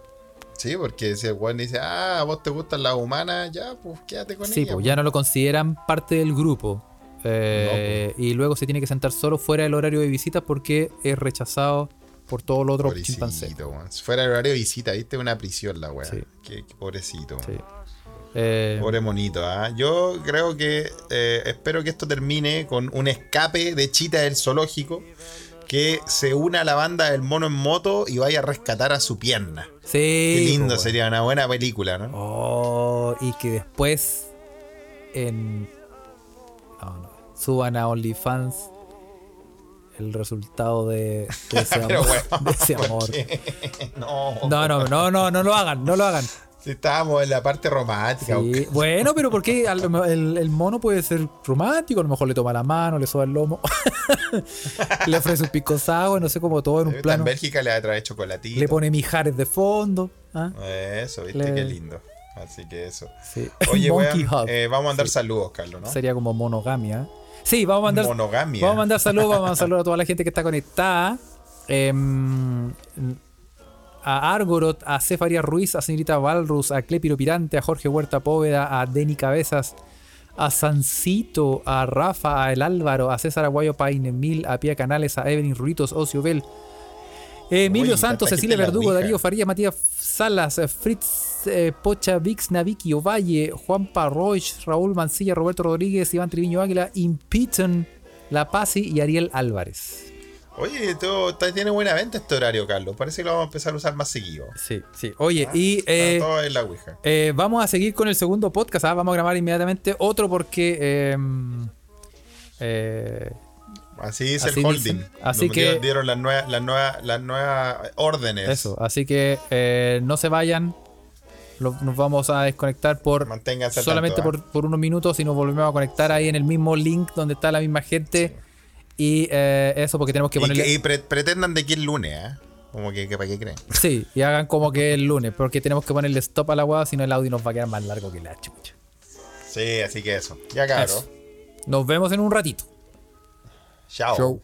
Sí, porque si el weón dice, ah, vos te gustan las humanas, ya, pues quédate con Sí, ella. pues ya no lo consideran parte del grupo. Eh, Y luego se tiene que sentar solo fuera del horario de visitas porque es rechazado por todos los otros Pobrecito, fuera el horario de visita, viste una prisión la weá. Sí. Qué, qué pobrecito. Sí. Eh, Pobre monito, ¿ah? Yo creo que eh, espero que esto termine con un escape de Chita del zoológico que se una a la banda del mono en moto y vaya a rescatar a su pierna. sí, Qué lindo pues, sería una buena película, ¿no? Oh, y que después en no, no, suban a OnlyFans el resultado de, de ese amor. bueno, de ese amor. No, No, no, no, no, no lo hagan, no lo hagan. Si estábamos en la parte romántica. Sí, Bueno, pero porque el, el mono puede ser romántico, a lo mejor le toma la mano, le soba el lomo, le ofrece un pico no sé cómo todo en un En plano. Bélgica le va a traer chocolatito. Le pone mijares de fondo. ¿ah? Eso, viste, Le- qué lindo. Así que eso. Sí. Oye, Hub. eh, vamos a mandar Sí. saludos, Carlos, ¿no? Sería como monogamia. Sí, vamos a mandar. Monogamia. Vamos a mandar saludos, vamos a mandar saludos a toda la gente que está conectada. Em, a Argorot, a Cefaria Ruiz, a señorita Valrus, a Clepiro Pirante, a Jorge Huerta Póveda, a Denny Cabezas, a Sancito, a Rafa, a El Álvaro, a César Aguayo Painemil, a Pia Canales, a Evelyn Ruitos, Ocio Bell Emilio Uy, Santos, Cecilia Verdugo. Darío Faría, Matías Salas, eh, Fritz eh, Pocha, Vix, Naviki Ovalle, Juan Parroich, Raúl Mancilla, Roberto Rodríguez, Iván Triviño Águila, Impiton, La Pasi y Ariel Álvarez. Oye, tú, tiene buena venta este horario, Carlos. Parece que lo vamos a empezar a usar más seguido. Sí, sí. Oye, Ah, y eh, todo en la Ouija. eh, vamos a seguir con el segundo podcast. ¿ah? Vamos a grabar inmediatamente otro porque. eh, eh, Así dice así el holding. dicen. Así Nos que- dieron, las nuevas, las nuevas, las nuevas órdenes. eso, así que no se vayan. Lo- nos vamos a desconectar por Manténganse solamente tanto, ¿eh? por, por unos minutos y nos volvemos a conectar ahí en el mismo link donde está la misma gente. Y eh, eso porque tenemos que Y, que- y pre- pretendan de aquí el lunes, ¿eh? Como que, que para qué creen. Sí, y hagan como que el lunes, porque tenemos que ponerle stop a la hueá, si no el audio nos va a quedar más largo que la chucha. Sí, así que eso. Ya. Eso. Nos vemos en un ratito. Chao. Chau.